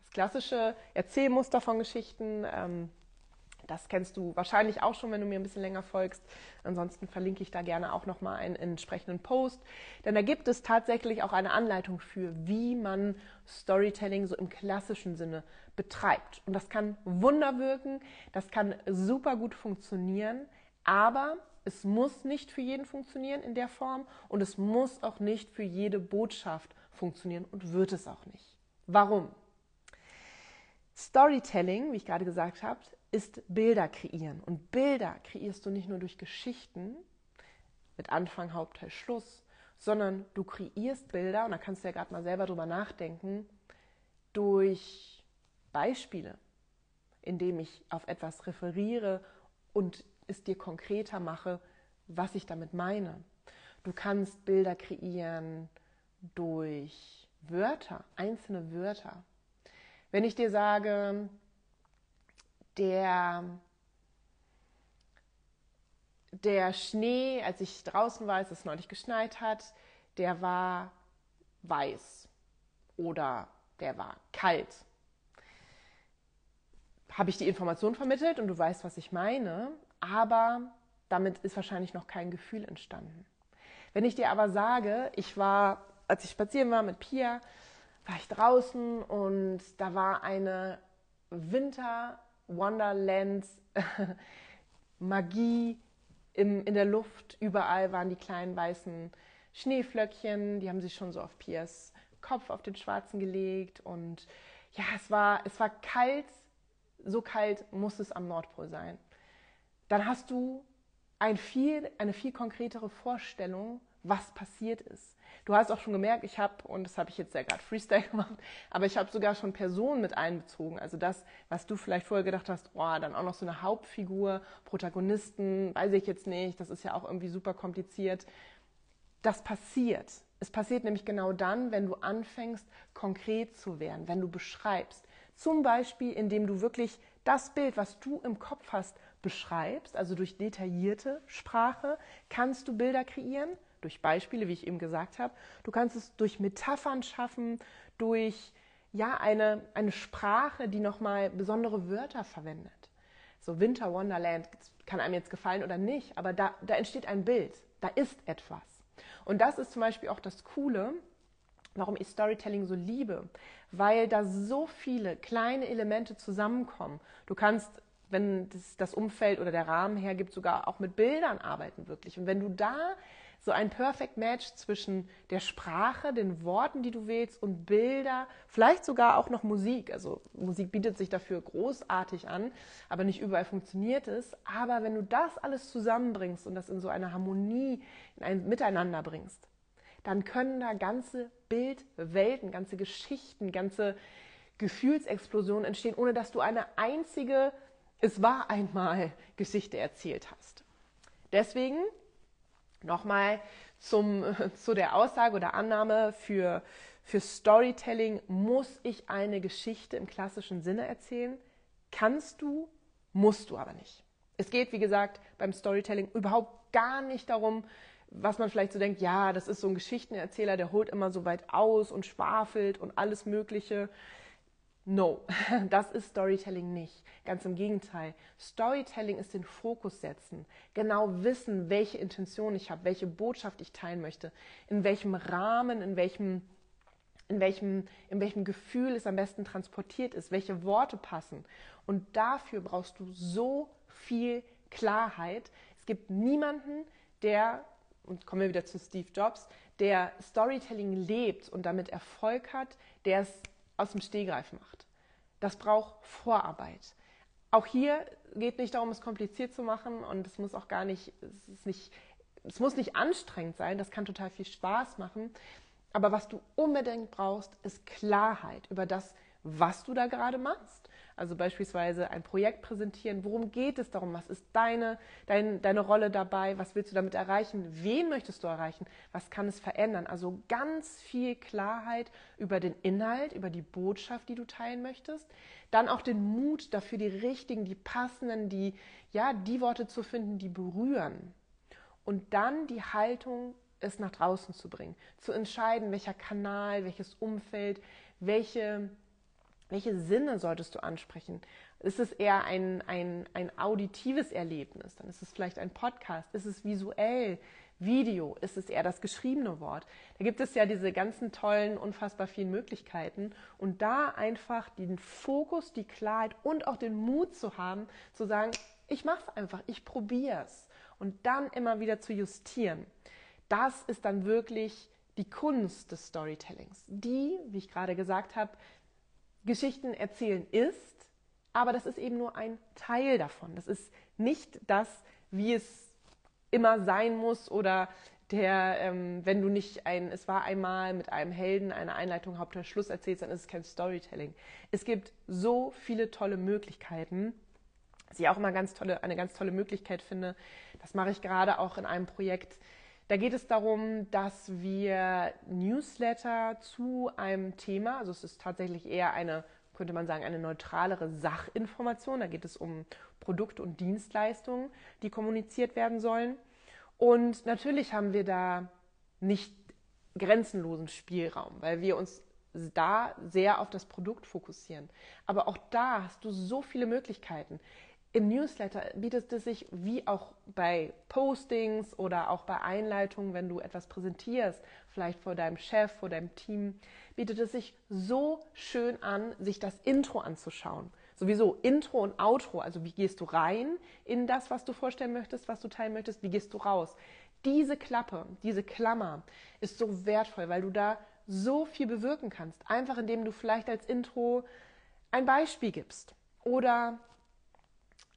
Das klassische Erzählmuster von Geschichten, ähm, das kennst du wahrscheinlich auch schon, wenn du mir ein bisschen länger folgst. Ansonsten verlinke ich da gerne auch nochmal einen entsprechenden Post. Denn da gibt es tatsächlich auch eine Anleitung für, wie man Storytelling so im klassischen Sinne betreibt. Und das kann Wunder wirken, das kann super gut funktionieren, aber es muss nicht für jeden funktionieren in der Form und es muss auch nicht für jede Botschaft funktionieren und wird es auch nicht. Warum? Storytelling, wie ich gerade gesagt habe, ist Bilder kreieren. Und Bilder kreierst du nicht nur durch Geschichten mit Anfang, Hauptteil, Schluss, sondern du kreierst Bilder, und da kannst du ja gerade mal selber drüber nachdenken, durch Beispiele, indem ich auf etwas referiere und es dir konkreter mache, was ich damit meine. Du kannst Bilder kreieren durch Wörter, einzelne Wörter. Wenn ich dir sage, der der Schnee, als ich draußen war, als es neulich geschneit hat, der war weiß oder der war kalt. Habe ich die Information vermittelt und du weißt, was ich meine, aber damit ist wahrscheinlich noch kein Gefühl entstanden. Wenn ich dir aber sage, ich war, als ich spazieren war mit Pia, war ich draußen und da war eine Winter Wonderland Magie im, in der Luft. Überall waren die kleinen weißen Schneeflöckchen, die haben sich schon so auf Piers Kopf auf den schwarzen gelegt und ja, es war, es war kalt, so kalt muss es am Nordpol sein. Dann hast du ein viel, eine viel konkretere Vorstellung, was passiert ist. Du hast auch schon gemerkt, ich habe, und das habe ich jetzt ja gerade Freestyle gemacht, aber ich habe sogar schon Personen mit einbezogen. Also das, was du vielleicht vorher gedacht hast, oh, dann auch noch so eine Hauptfigur, Protagonisten, weiß ich jetzt nicht, das ist ja auch irgendwie super kompliziert. Das passiert. Es passiert nämlich genau dann, wenn du anfängst, konkret zu werden, wenn du beschreibst. Zum Beispiel, indem du wirklich das Bild, was du im Kopf hast, beschreibst, also durch detaillierte Sprache, kannst du Bilder kreieren, durch Beispiele, wie ich eben gesagt habe. Du kannst es durch Metaphern schaffen, durch ja, eine, eine Sprache, die nochmal besondere Wörter verwendet. So Winter Wonderland kann einem jetzt gefallen oder nicht, aber da, da entsteht ein Bild, da ist etwas. Und das ist zum Beispiel auch das Coole, warum ich Storytelling so liebe, weil da so viele kleine Elemente zusammenkommen. Du kannst wenn das, das Umfeld oder der Rahmen hergibt, sogar auch mit Bildern arbeiten wirklich. Und wenn du da so ein Perfect Match zwischen der Sprache, den Worten, die du wählst und Bilder, vielleicht sogar auch noch Musik. Also Musik bietet sich dafür großartig an, aber nicht überall funktioniert es. Aber wenn du das alles zusammenbringst und das in so eine Harmonie, in ein Miteinander bringst, dann können da ganze Bildwelten, ganze Geschichten, ganze Gefühlsexplosionen entstehen, ohne dass du eine einzige es war einmal Geschichte erzählt hast. Deswegen nochmal zum, zu der Aussage oder Annahme für, für Storytelling, muss ich eine Geschichte im klassischen Sinne erzählen? Kannst du, musst du aber nicht. Es geht, wie gesagt, beim Storytelling überhaupt gar nicht darum, was man vielleicht so denkt, ja, das ist so ein Geschichtenerzähler, der holt immer so weit aus und schwafelt und alles Mögliche. No, das ist Storytelling nicht. Ganz im Gegenteil. Storytelling ist den Fokus setzen, genau wissen, welche Intention ich habe, welche Botschaft ich teilen möchte, in welchem Rahmen, in welchem, in welchem, in welchem Gefühl es am besten transportiert ist, welche Worte passen. Und dafür brauchst du so viel Klarheit. Es gibt niemanden, der, und kommen wir wieder zu Steve Jobs, der Storytelling lebt und damit Erfolg hat, der es aus dem Stehgreif macht. Das braucht Vorarbeit. Auch hier geht nicht darum, es kompliziert zu machen und es muss auch gar nicht, es ist nicht, es muss nicht anstrengend sein. Das kann total viel Spaß machen. Aber was du unbedingt brauchst, ist Klarheit über das, was du da gerade machst also beispielsweise ein Projekt präsentieren. Worum geht es darum? Was ist deine, dein, deine Rolle dabei? Was willst du damit erreichen? Wen möchtest du erreichen? Was kann es verändern? Also ganz viel Klarheit über den Inhalt, über die Botschaft, die du teilen möchtest. Dann auch den Mut dafür, die richtigen, die passenden, die, ja, die Worte zu finden, die berühren. Und dann die Haltung, es nach draußen zu bringen. Zu entscheiden, welcher Kanal, welches Umfeld, welche welche Sinne solltest du ansprechen? Ist es eher ein, ein, ein auditives Erlebnis? Dann ist es vielleicht ein Podcast. Ist es visuell? Video? Ist es eher das geschriebene Wort? Da gibt es ja diese ganzen tollen, unfassbar vielen Möglichkeiten. Und da einfach den Fokus, die Klarheit und auch den Mut zu haben, zu sagen, ich mache es einfach, ich probiere es. Und dann immer wieder zu justieren. Das ist dann wirklich die Kunst des Storytellings. Die, wie ich gerade gesagt habe, Geschichten erzählen ist, aber das ist eben nur ein Teil davon. Das ist nicht das, wie es immer sein muss oder der, ähm, wenn du nicht ein, es war einmal mit einem Helden eine Einleitung, Hauptteil, Schluss erzählst, dann ist es kein Storytelling. Es gibt so viele tolle Möglichkeiten, was ich auch immer ganz tolle, eine ganz tolle Möglichkeit finde. Das mache ich gerade auch in einem Projekt, da geht es darum, dass wir Newsletter zu einem Thema, also es ist tatsächlich eher eine könnte man sagen, eine neutralere Sachinformation. Da geht es um Produkte und Dienstleistungen, die kommuniziert werden sollen. Und natürlich haben wir da nicht grenzenlosen Spielraum, weil wir uns da sehr auf das Produkt fokussieren. Aber auch da hast du so viele Möglichkeiten. Im Newsletter bietet es sich, wie auch bei Postings oder auch bei Einleitungen, wenn du etwas präsentierst, vielleicht vor deinem Chef, vor deinem Team, bietet es sich so schön an, sich das Intro anzuschauen. Sowieso Intro und Outro, also wie gehst du rein in das, was du vorstellen möchtest, was du teilen möchtest, wie gehst du raus. Diese Klappe, diese Klammer ist so wertvoll, weil du da so viel bewirken kannst. Einfach indem du vielleicht als Intro ein Beispiel gibst oder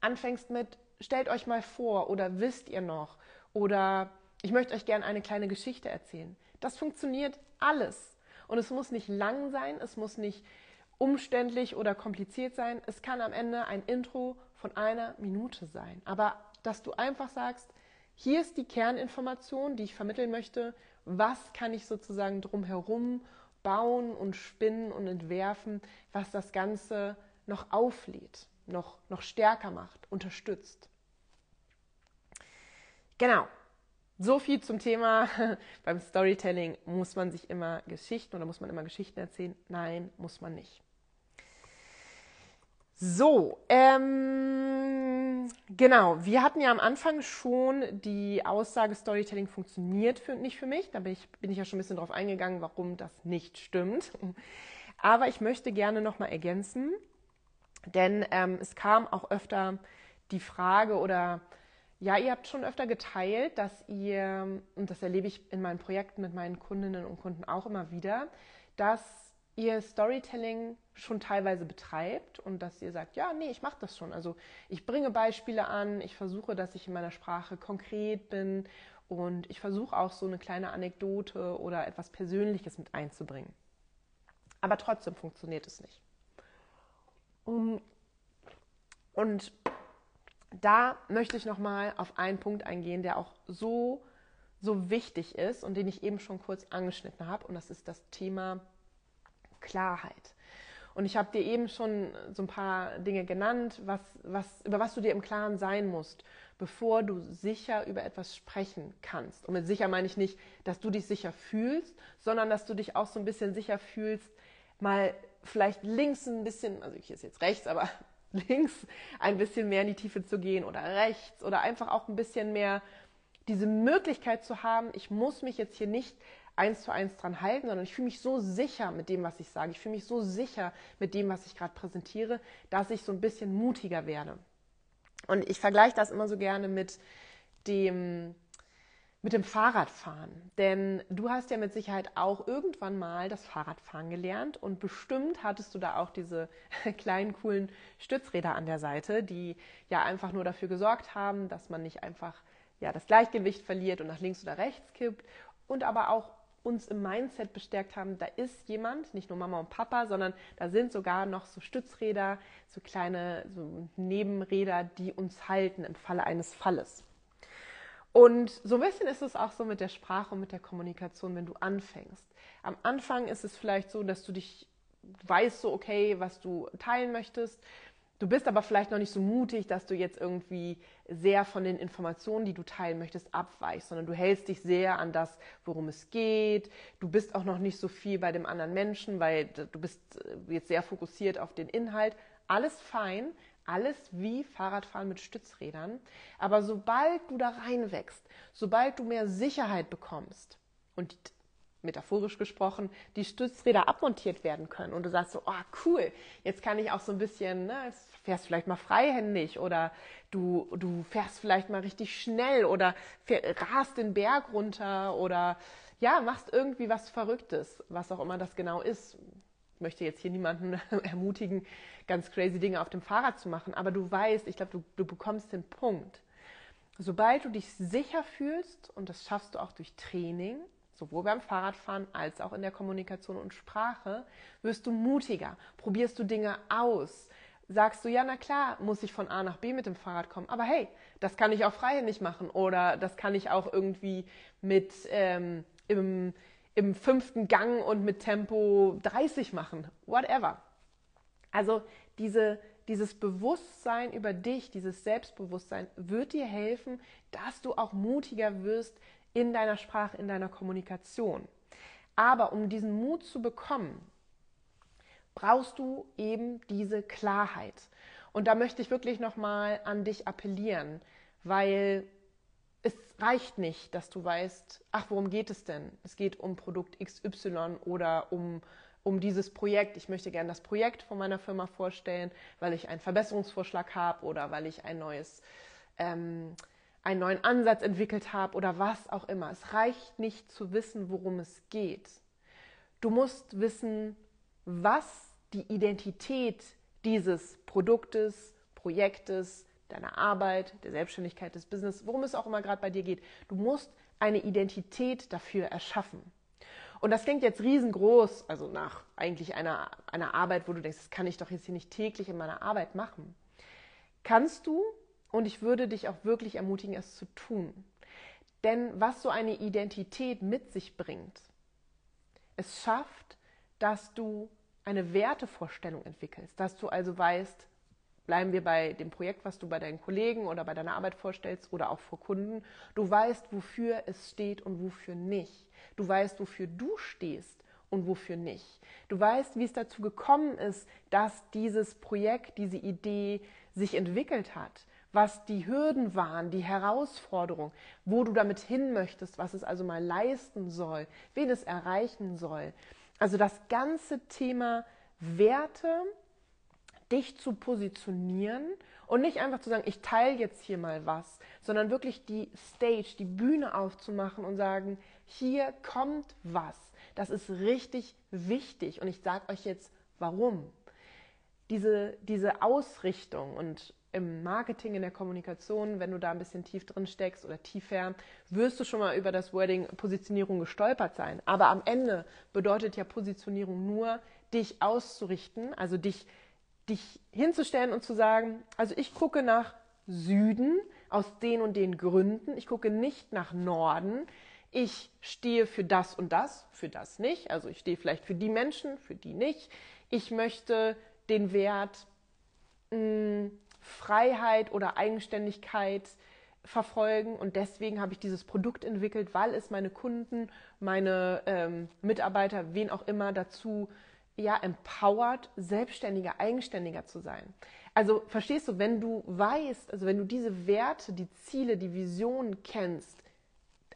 anfängst mit, stellt euch mal vor oder wisst ihr noch oder ich möchte euch gerne eine kleine Geschichte erzählen. Das funktioniert alles. Und es muss nicht lang sein, es muss nicht umständlich oder kompliziert sein. Es kann am Ende ein Intro von einer Minute sein. Aber dass du einfach sagst, hier ist die Kerninformation, die ich vermitteln möchte was kann ich sozusagen drumherum bauen und spinnen und entwerfen, was das Ganze noch auflädt, noch, noch stärker macht, unterstützt. Genau. So viel zum Thema. Beim Storytelling muss man sich immer Geschichten oder muss man immer Geschichten erzählen? Nein, muss man nicht. So, ähm, genau. Wir hatten ja am Anfang schon die Aussage, Storytelling funktioniert für, nicht für mich. Da bin ich, bin ich ja schon ein bisschen drauf eingegangen, warum das nicht stimmt. Aber ich möchte gerne nochmal ergänzen, denn ähm, es kam auch öfter die Frage oder ja, ihr habt schon öfter geteilt, dass ihr, und das erlebe ich in meinen Projekten mit meinen Kundinnen und Kunden auch immer wieder, dass ihr Storytelling schon teilweise betreibt und dass ihr sagt, ja, nee, ich mache das schon. Also ich bringe Beispiele an, ich versuche, dass ich in meiner Sprache konkret bin und ich versuche auch so eine kleine Anekdote oder etwas Persönliches mit einzubringen. Aber trotzdem funktioniert es nicht. Und da möchte ich nochmal auf einen Punkt eingehen, der auch so, so wichtig ist und den ich eben schon kurz angeschnitten habe. Und das ist das Thema Klarheit. Und ich habe dir eben schon so ein paar Dinge genannt, was, was, über was du dir im Klaren sein musst, bevor du sicher über etwas sprechen kannst. Und mit sicher meine ich nicht, dass du dich sicher fühlst, sondern dass du dich auch so ein bisschen sicher fühlst, mal vielleicht links ein bisschen, also hier ist jetzt rechts, aber links ein bisschen mehr in die Tiefe zu gehen oder rechts oder einfach auch ein bisschen mehr diese Möglichkeit zu haben, ich muss mich jetzt hier nicht eins zu eins dran halten, sondern ich fühle mich so sicher mit dem, was ich sage. Ich fühle mich so sicher mit dem, was ich gerade präsentiere, dass ich so ein bisschen mutiger werde. Und ich vergleiche das immer so gerne mit dem, mit dem Fahrradfahren. Denn du hast ja mit Sicherheit auch irgendwann mal das Fahrradfahren gelernt und bestimmt hattest du da auch diese kleinen, coolen Stützräder an der Seite, die ja einfach nur dafür gesorgt haben, dass man nicht einfach ja, das Gleichgewicht verliert und nach links oder rechts kippt und aber auch uns im Mindset bestärkt haben, da ist jemand, nicht nur Mama und Papa, sondern da sind sogar noch so Stützräder, so kleine so Nebenräder, die uns halten im Falle eines Falles. Und so ein bisschen ist es auch so mit der Sprache und mit der Kommunikation, wenn du anfängst. Am Anfang ist es vielleicht so, dass du dich weißt so, okay, was du teilen möchtest. Du bist aber vielleicht noch nicht so mutig, dass du jetzt irgendwie sehr von den Informationen, die du teilen möchtest, abweichst, sondern du hältst dich sehr an das, worum es geht. Du bist auch noch nicht so viel bei dem anderen Menschen, weil du bist jetzt sehr fokussiert auf den Inhalt. Alles fein, alles wie Fahrradfahren mit Stützrädern. Aber sobald du da reinwächst, sobald du mehr Sicherheit bekommst, und metaphorisch gesprochen, die Stützräder abmontiert werden können. Und du sagst so, oh cool, jetzt kann ich auch so ein bisschen, ne, fährst vielleicht mal freihändig oder du, du fährst vielleicht mal richtig schnell oder rast den Berg runter oder ja, machst irgendwie was Verrücktes, was auch immer das genau ist. Möchte jetzt hier niemanden ermutigen, ganz crazy Dinge auf dem Fahrrad zu machen, aber du weißt, ich glaube, du, du bekommst den Punkt. Sobald du dich sicher fühlst, und das schaffst du auch durch Training, sowohl beim Fahrradfahren als auch in der Kommunikation und Sprache, wirst du mutiger, probierst du Dinge aus, sagst du, ja, na klar, muss ich von A nach B mit dem Fahrrad kommen, aber hey, das kann ich auch freihändig machen oder das kann ich auch irgendwie mit ähm, im, im fünften Gang und mit Tempo 30 machen, whatever. Also diese, dieses Bewusstsein über dich, dieses Selbstbewusstsein wird dir helfen, dass du auch mutiger wirst in deiner Sprache, in deiner Kommunikation. Aber um diesen Mut zu bekommen, brauchst du eben diese Klarheit. Und da möchte ich wirklich nochmal an dich appellieren, weil es reicht nicht, dass du weißt, ach, worum geht es denn? Es geht um Produkt XY oder um, um dieses Projekt. Ich möchte gerne das Projekt von meiner Firma vorstellen, weil ich einen Verbesserungsvorschlag habe oder weil ich ein neues, ähm, einen neuen Ansatz entwickelt habe oder was auch immer. Es reicht nicht zu wissen, worum es geht. Du musst wissen, was die Identität dieses Produktes, Projektes, deiner Arbeit, der Selbstständigkeit des Business, worum es auch immer gerade bei dir geht. Du musst eine Identität dafür erschaffen. Und das klingt jetzt riesengroß, also nach eigentlich einer, einer Arbeit, wo du denkst, das kann ich doch jetzt hier nicht täglich in meiner Arbeit machen. Kannst du, und ich würde dich auch wirklich ermutigen, es zu tun. Denn was so eine Identität mit sich bringt, es schafft, dass du eine Wertevorstellung entwickelst, dass du also weißt, bleiben wir bei dem Projekt, was du bei deinen Kollegen oder bei deiner Arbeit vorstellst oder auch vor Kunden, du weißt, wofür es steht und wofür nicht. Du weißt, wofür du stehst und wofür nicht. Du weißt, wie es dazu gekommen ist, dass dieses Projekt, diese Idee sich entwickelt hat, was die Hürden waren, die Herausforderung, wo du damit hin möchtest, was es also mal leisten soll, wen es erreichen soll. Also das ganze Thema Werte, dich zu positionieren und nicht einfach zu sagen, ich teile jetzt hier mal was, sondern wirklich die Stage, die Bühne aufzumachen und sagen, hier kommt was. Das ist richtig wichtig und ich sage euch jetzt, warum. Diese, diese Ausrichtung und im Marketing, in der Kommunikation, wenn du da ein bisschen tief drin steckst oder tiefer, wirst du schon mal über das Wording Positionierung gestolpert sein. Aber am Ende bedeutet ja Positionierung nur, dich auszurichten, also dich, dich hinzustellen und zu sagen, also ich gucke nach Süden aus den und den Gründen, ich gucke nicht nach Norden, ich stehe für das und das, für das nicht, also ich stehe vielleicht für die Menschen, für die nicht, ich möchte den Wert mh, Freiheit oder Eigenständigkeit verfolgen. Und deswegen habe ich dieses Produkt entwickelt, weil es meine Kunden, meine ähm, Mitarbeiter, wen auch immer dazu ja empowert, selbstständiger, eigenständiger zu sein. Also verstehst du, wenn du weißt, also wenn du diese Werte, die Ziele, die Visionen kennst,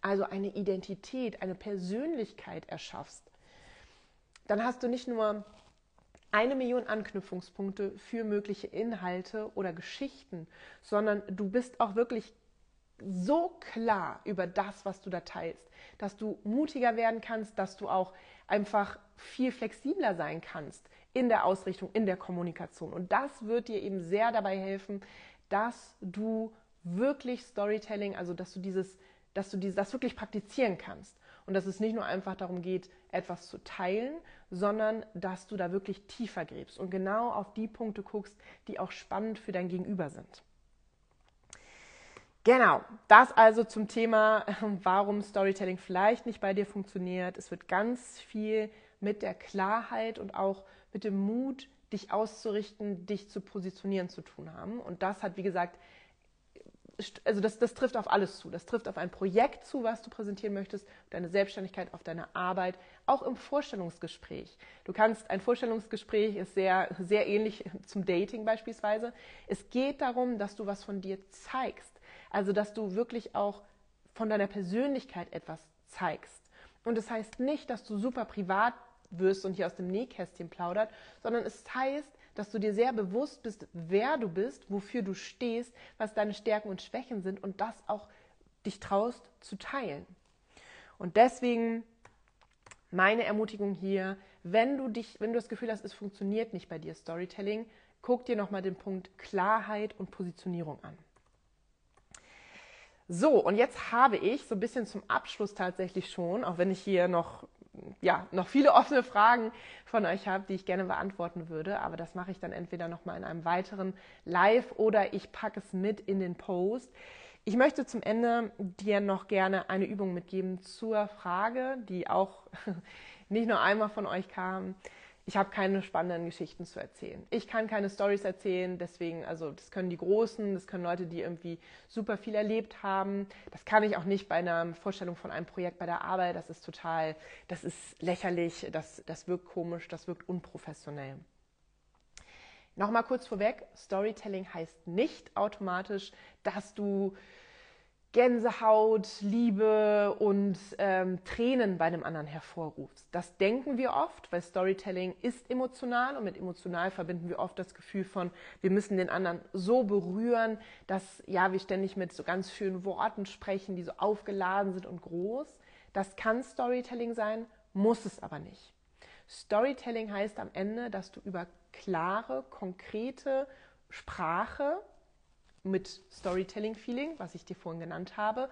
also eine Identität, eine Persönlichkeit erschaffst, dann hast du nicht nur eine Million Anknüpfungspunkte für mögliche Inhalte oder Geschichten, sondern du bist auch wirklich so klar über das, was du da teilst, dass du mutiger werden kannst, dass du auch einfach viel flexibler sein kannst in der Ausrichtung, in der Kommunikation. Und das wird dir eben sehr dabei helfen, dass du wirklich Storytelling, also dass du dieses, dass du dieses, das wirklich praktizieren kannst und dass es nicht nur einfach darum geht, etwas zu teilen, sondern dass du da wirklich tiefer gräbst und genau auf die Punkte guckst, die auch spannend für dein Gegenüber sind. Genau, das also zum Thema, warum Storytelling vielleicht nicht bei dir funktioniert. Es wird ganz viel mit der Klarheit und auch mit dem Mut, dich auszurichten, dich zu positionieren zu tun haben. Und das hat, wie gesagt, also das, das trifft auf alles zu. Das trifft auf ein Projekt zu, was du präsentieren möchtest, deine Selbstständigkeit, auf deine Arbeit, auch im Vorstellungsgespräch. Du kannst, ein Vorstellungsgespräch ist sehr, sehr ähnlich zum Dating beispielsweise. Es geht darum, dass du was von dir zeigst. Also, dass du wirklich auch von deiner Persönlichkeit etwas zeigst. Und das heißt nicht, dass du super privat wirst und hier aus dem Nähkästchen plaudert, sondern es heißt, dass du dir sehr bewusst bist, wer du bist, wofür du stehst, was deine Stärken und Schwächen sind und das auch dich traust zu teilen. Und deswegen meine Ermutigung hier, wenn du dich, wenn du das Gefühl hast, es funktioniert nicht bei dir Storytelling, guck dir nochmal den Punkt Klarheit und Positionierung an. So, und jetzt habe ich so ein bisschen zum Abschluss tatsächlich schon, auch wenn ich hier noch ja, noch viele offene Fragen von euch habe, die ich gerne beantworten würde. Aber das mache ich dann entweder nochmal in einem weiteren Live oder ich packe es mit in den Post. Ich möchte zum Ende dir noch gerne eine Übung mitgeben zur Frage, die auch nicht nur einmal von euch kam. Ich habe keine spannenden Geschichten zu erzählen. Ich kann keine Stories erzählen, deswegen, also das können die Großen, das können Leute, die irgendwie super viel erlebt haben. Das kann ich auch nicht bei einer Vorstellung von einem Projekt bei der Arbeit. Das ist total, das ist lächerlich, das, das wirkt komisch, das wirkt unprofessionell. Nochmal kurz vorweg, Storytelling heißt nicht automatisch, dass du Gänsehaut, Liebe und ähm, Tränen bei einem anderen hervorrufst. Das denken wir oft, weil Storytelling ist emotional und mit emotional verbinden wir oft das Gefühl von, wir müssen den anderen so berühren, dass ja, wir ständig mit so ganz schönen Worten sprechen, die so aufgeladen sind und groß. Das kann Storytelling sein, muss es aber nicht. Storytelling heißt am Ende, dass du über klare, konkrete Sprache mit Storytelling-Feeling, was ich dir vorhin genannt habe,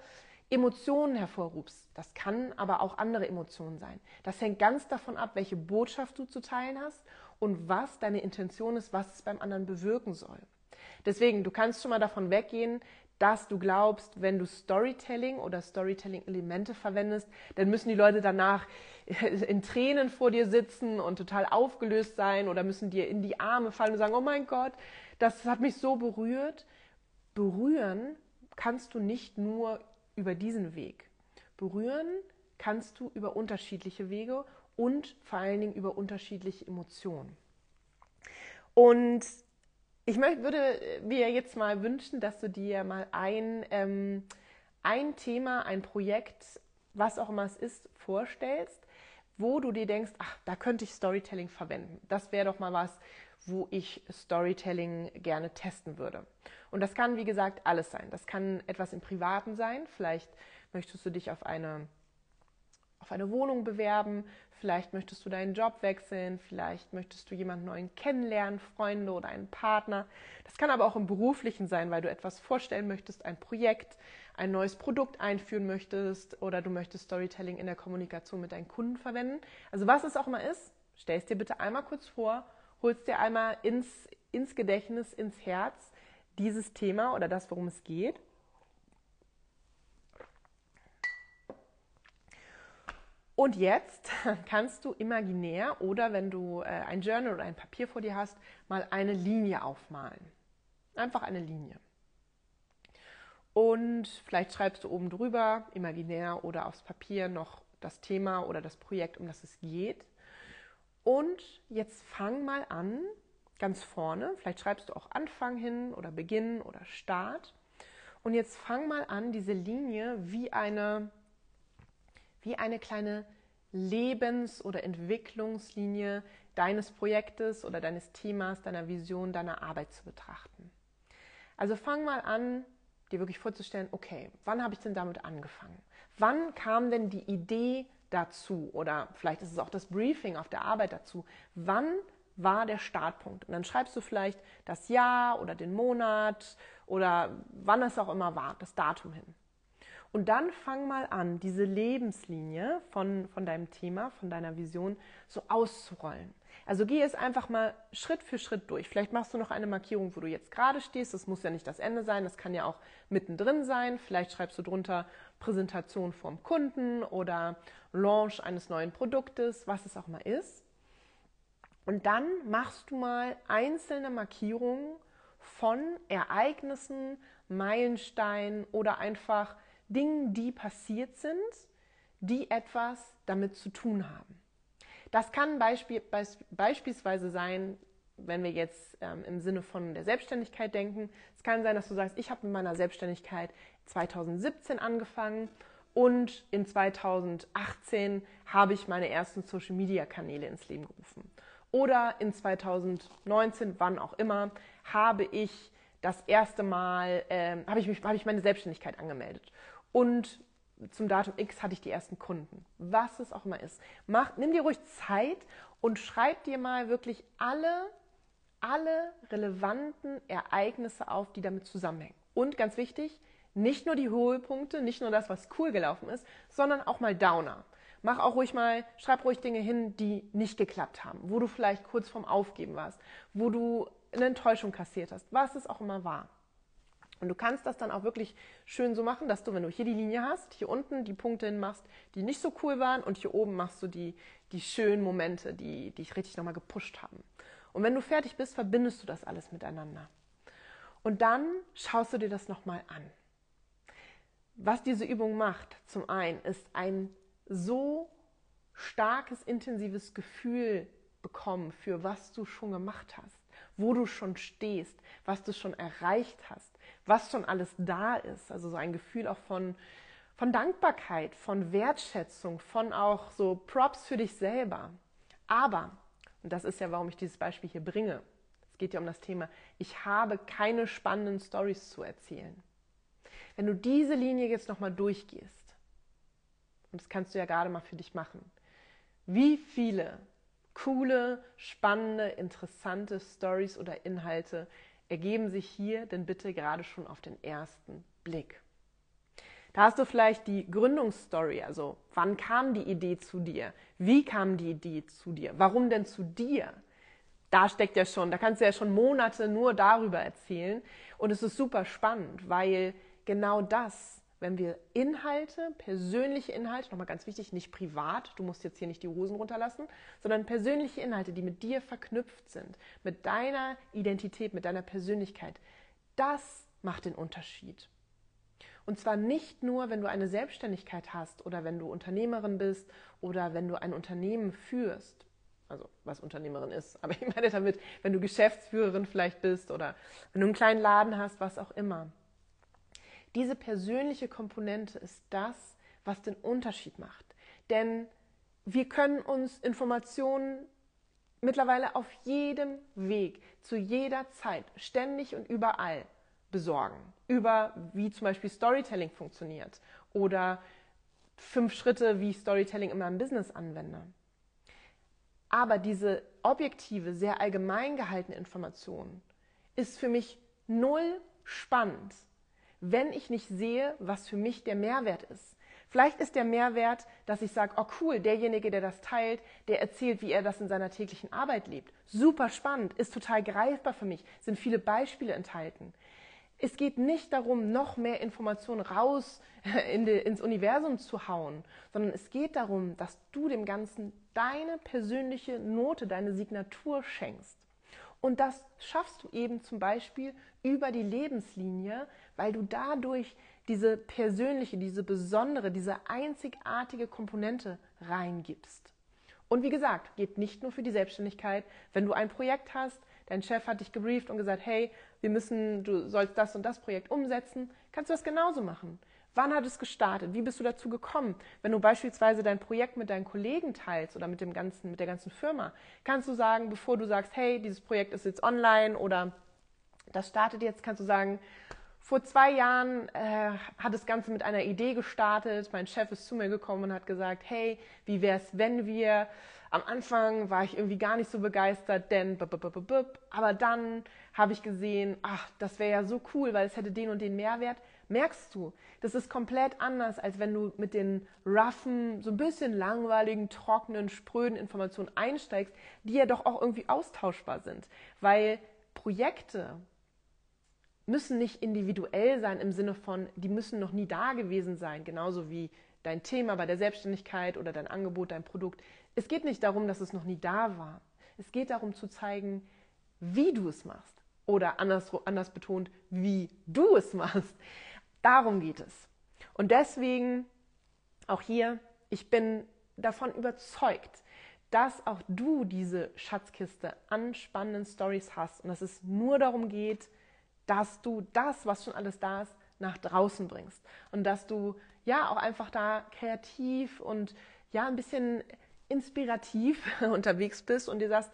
Emotionen hervorrufst. Das kann aber auch andere Emotionen sein. Das hängt ganz davon ab, welche Botschaft du zu teilen hast und was deine Intention ist, was es beim anderen bewirken soll. Deswegen, du kannst schon mal davon weggehen, dass du glaubst, wenn du Storytelling oder Storytelling-Elemente verwendest, dann müssen die Leute danach in Tränen vor dir sitzen und total aufgelöst sein oder müssen dir in die Arme fallen und sagen, oh mein Gott, das hat mich so berührt berühren kannst du nicht nur über diesen Weg. Berühren kannst du über unterschiedliche Wege und vor allen Dingen über unterschiedliche Emotionen. Und ich möchte, würde mir jetzt mal wünschen, dass du dir mal ein, ähm, ein Thema, ein Projekt, was auch immer es ist, vorstellst, wo du dir denkst, ach, da könnte ich Storytelling verwenden. Das wäre doch mal was, wo ich Storytelling gerne testen würde. Und das kann, wie gesagt, alles sein. Das kann etwas im Privaten sein. Vielleicht möchtest du dich auf eine, auf eine Wohnung bewerben. Vielleicht möchtest du deinen Job wechseln. Vielleicht möchtest du jemanden neuen kennenlernen, Freunde oder einen Partner. Das kann aber auch im Beruflichen sein, weil du etwas vorstellen möchtest, ein Projekt, ein neues Produkt einführen möchtest oder du möchtest Storytelling in der Kommunikation mit deinen Kunden verwenden. Also was es auch immer ist, stell es dir bitte einmal kurz vor holst dir einmal ins, ins Gedächtnis, ins Herz dieses Thema oder das, worum es geht. Und jetzt kannst du imaginär oder wenn du äh, ein Journal oder ein Papier vor dir hast, mal eine Linie aufmalen. Einfach eine Linie. Und vielleicht schreibst du oben drüber, imaginär oder aufs Papier noch das Thema oder das Projekt, um das es geht. Und jetzt fang mal an, ganz vorne, vielleicht schreibst du auch Anfang hin oder Beginn oder Start. Und jetzt fang mal an, diese Linie wie eine, wie eine kleine Lebens- oder Entwicklungslinie deines Projektes oder deines Themas, deiner Vision, deiner Arbeit zu betrachten. Also fang mal an, dir wirklich vorzustellen, okay, wann habe ich denn damit angefangen? Wann kam denn die Idee dazu oder vielleicht ist es auch das Briefing auf der Arbeit dazu. Wann war der Startpunkt? Und dann schreibst du vielleicht das Jahr oder den Monat oder wann es auch immer war, das Datum hin. Und dann fang mal an, diese Lebenslinie von, von deinem Thema, von deiner Vision so auszurollen. Also geh es einfach mal Schritt für Schritt durch. Vielleicht machst du noch eine Markierung, wo du jetzt gerade stehst. Das muss ja nicht das Ende sein, das kann ja auch mittendrin sein. Vielleicht schreibst du drunter Präsentation vom Kunden oder Launch eines neuen Produktes, was es auch mal ist. Und dann machst du mal einzelne Markierungen von Ereignissen, Meilensteinen oder einfach Dingen, die passiert sind, die etwas damit zu tun haben. Das kann Beispiel, beispielsweise sein, wenn wir jetzt ähm, im Sinne von der Selbstständigkeit denken. Es kann sein, dass du sagst, ich habe mit meiner Selbstständigkeit 2017 angefangen und in 2018 habe ich meine ersten Social-Media-Kanäle ins Leben gerufen. Oder in 2019, wann auch immer, habe ich das erste Mal, äh, habe ich, habe ich meine Selbstständigkeit angemeldet. Und zum Datum X hatte ich die ersten Kunden. Was es auch immer ist. Mach, nimm dir ruhig Zeit und schreib dir mal wirklich alle, alle relevanten Ereignisse auf, die damit zusammenhängen. Und ganz wichtig, nicht nur die Höhepunkte, nicht nur das, was cool gelaufen ist, sondern auch mal Downer. Mach auch ruhig mal, schreib ruhig Dinge hin, die nicht geklappt haben, wo du vielleicht kurz vorm Aufgeben warst, wo du eine Enttäuschung kassiert hast, was es auch immer war. Und du kannst das dann auch wirklich schön so machen, dass du, wenn du hier die Linie hast, hier unten die Punkte hin machst, die nicht so cool waren und hier oben machst du die, die schönen Momente, die, dich richtig nochmal gepusht haben. Und wenn du fertig bist, verbindest du das alles miteinander. Und dann schaust du dir das nochmal an. Was diese Übung macht, zum einen, ist ein so starkes, intensives Gefühl bekommen für was du schon gemacht hast, wo du schon stehst, was du schon erreicht hast, was schon alles da ist. Also so ein Gefühl auch von, von Dankbarkeit, von Wertschätzung, von auch so Props für dich selber. Aber, und das ist ja, warum ich dieses Beispiel hier bringe, es geht ja um das Thema, ich habe keine spannenden Stories zu erzählen. Wenn du diese Linie jetzt nochmal durchgehst, und das kannst du ja gerade mal für dich machen, wie viele coole, spannende, interessante Stories oder Inhalte ergeben sich hier denn bitte gerade schon auf den ersten Blick? Da hast du vielleicht die Gründungsstory, also wann kam die Idee zu dir? Wie kam die Idee zu dir? Warum denn zu dir? Da steckt ja schon, da kannst du ja schon Monate nur darüber erzählen. Und es ist super spannend, weil genau das wenn wir Inhalte, persönliche Inhalte, nochmal ganz wichtig, nicht privat, du musst jetzt hier nicht die Hosen runterlassen, sondern persönliche Inhalte, die mit dir verknüpft sind, mit deiner Identität, mit deiner Persönlichkeit, das macht den Unterschied. Und zwar nicht nur, wenn du eine Selbstständigkeit hast oder wenn du Unternehmerin bist oder wenn du ein Unternehmen führst. Also was Unternehmerin ist. Aber ich meine damit, wenn du Geschäftsführerin vielleicht bist oder wenn du einen kleinen Laden hast, was auch immer. Diese persönliche Komponente ist das, was den Unterschied macht. Denn wir können uns Informationen mittlerweile auf jedem Weg, zu jeder Zeit, ständig und überall besorgen. Über wie zum Beispiel Storytelling funktioniert oder fünf Schritte, wie ich Storytelling in meinem Business anwende. Aber diese objektive, sehr allgemein gehaltene Information ist für mich null spannend, wenn ich nicht sehe, was für mich der Mehrwert ist. Vielleicht ist der Mehrwert, dass ich sage, oh cool, derjenige, der das teilt, der erzählt, wie er das in seiner täglichen Arbeit lebt. Super spannend, ist total greifbar für mich, sind viele Beispiele enthalten. Es geht nicht darum, noch mehr Informationen raus in die, ins Universum zu hauen, sondern es geht darum, dass du dem Ganzen deine persönliche Note, deine Signatur schenkst. Und das schaffst du eben zum Beispiel über die Lebenslinie, weil du dadurch diese persönliche, diese besondere, diese einzigartige Komponente reingibst. Und wie gesagt, geht nicht nur für die Selbstständigkeit. Wenn du ein Projekt hast, dein Chef hat dich gebrieft und gesagt, hey, wir müssen, du sollst das und das Projekt umsetzen, kannst du das genauso machen. Wann hat es gestartet? Wie bist du dazu gekommen? Wenn du beispielsweise dein Projekt mit deinen Kollegen teilst oder mit, dem ganzen, mit der ganzen Firma, kannst du sagen, bevor du sagst, hey, dieses Projekt ist jetzt online oder das startet jetzt, kannst du sagen, vor zwei Jahren äh, hat das Ganze mit einer Idee gestartet. Mein Chef ist zu mir gekommen und hat gesagt, hey, wie wäre es, wenn wir am Anfang war ich irgendwie gar nicht so begeistert, denn aber dann habe ich gesehen, ach, das wäre ja so cool, weil es hätte den und den Mehrwert merkst du, das ist komplett anders, als wenn du mit den roughen, so ein bisschen langweiligen, trockenen, spröden Informationen einsteigst, die ja doch auch irgendwie austauschbar sind. Weil Projekte müssen nicht individuell sein im Sinne von, die müssen noch nie da gewesen sein, genauso wie dein Thema bei der Selbstständigkeit oder dein Angebot, dein Produkt. Es geht nicht darum, dass es noch nie da war. Es geht darum zu zeigen, wie du es machst. Oder anders, anders betont, wie du es machst. Darum geht es. Und deswegen auch hier, ich bin davon überzeugt, dass auch du diese Schatzkiste an spannenden Stories hast und dass es nur darum geht, dass du das, was schon alles da ist, nach draußen bringst und dass du ja auch einfach da kreativ und ja ein bisschen inspirativ unterwegs bist und dir sagst,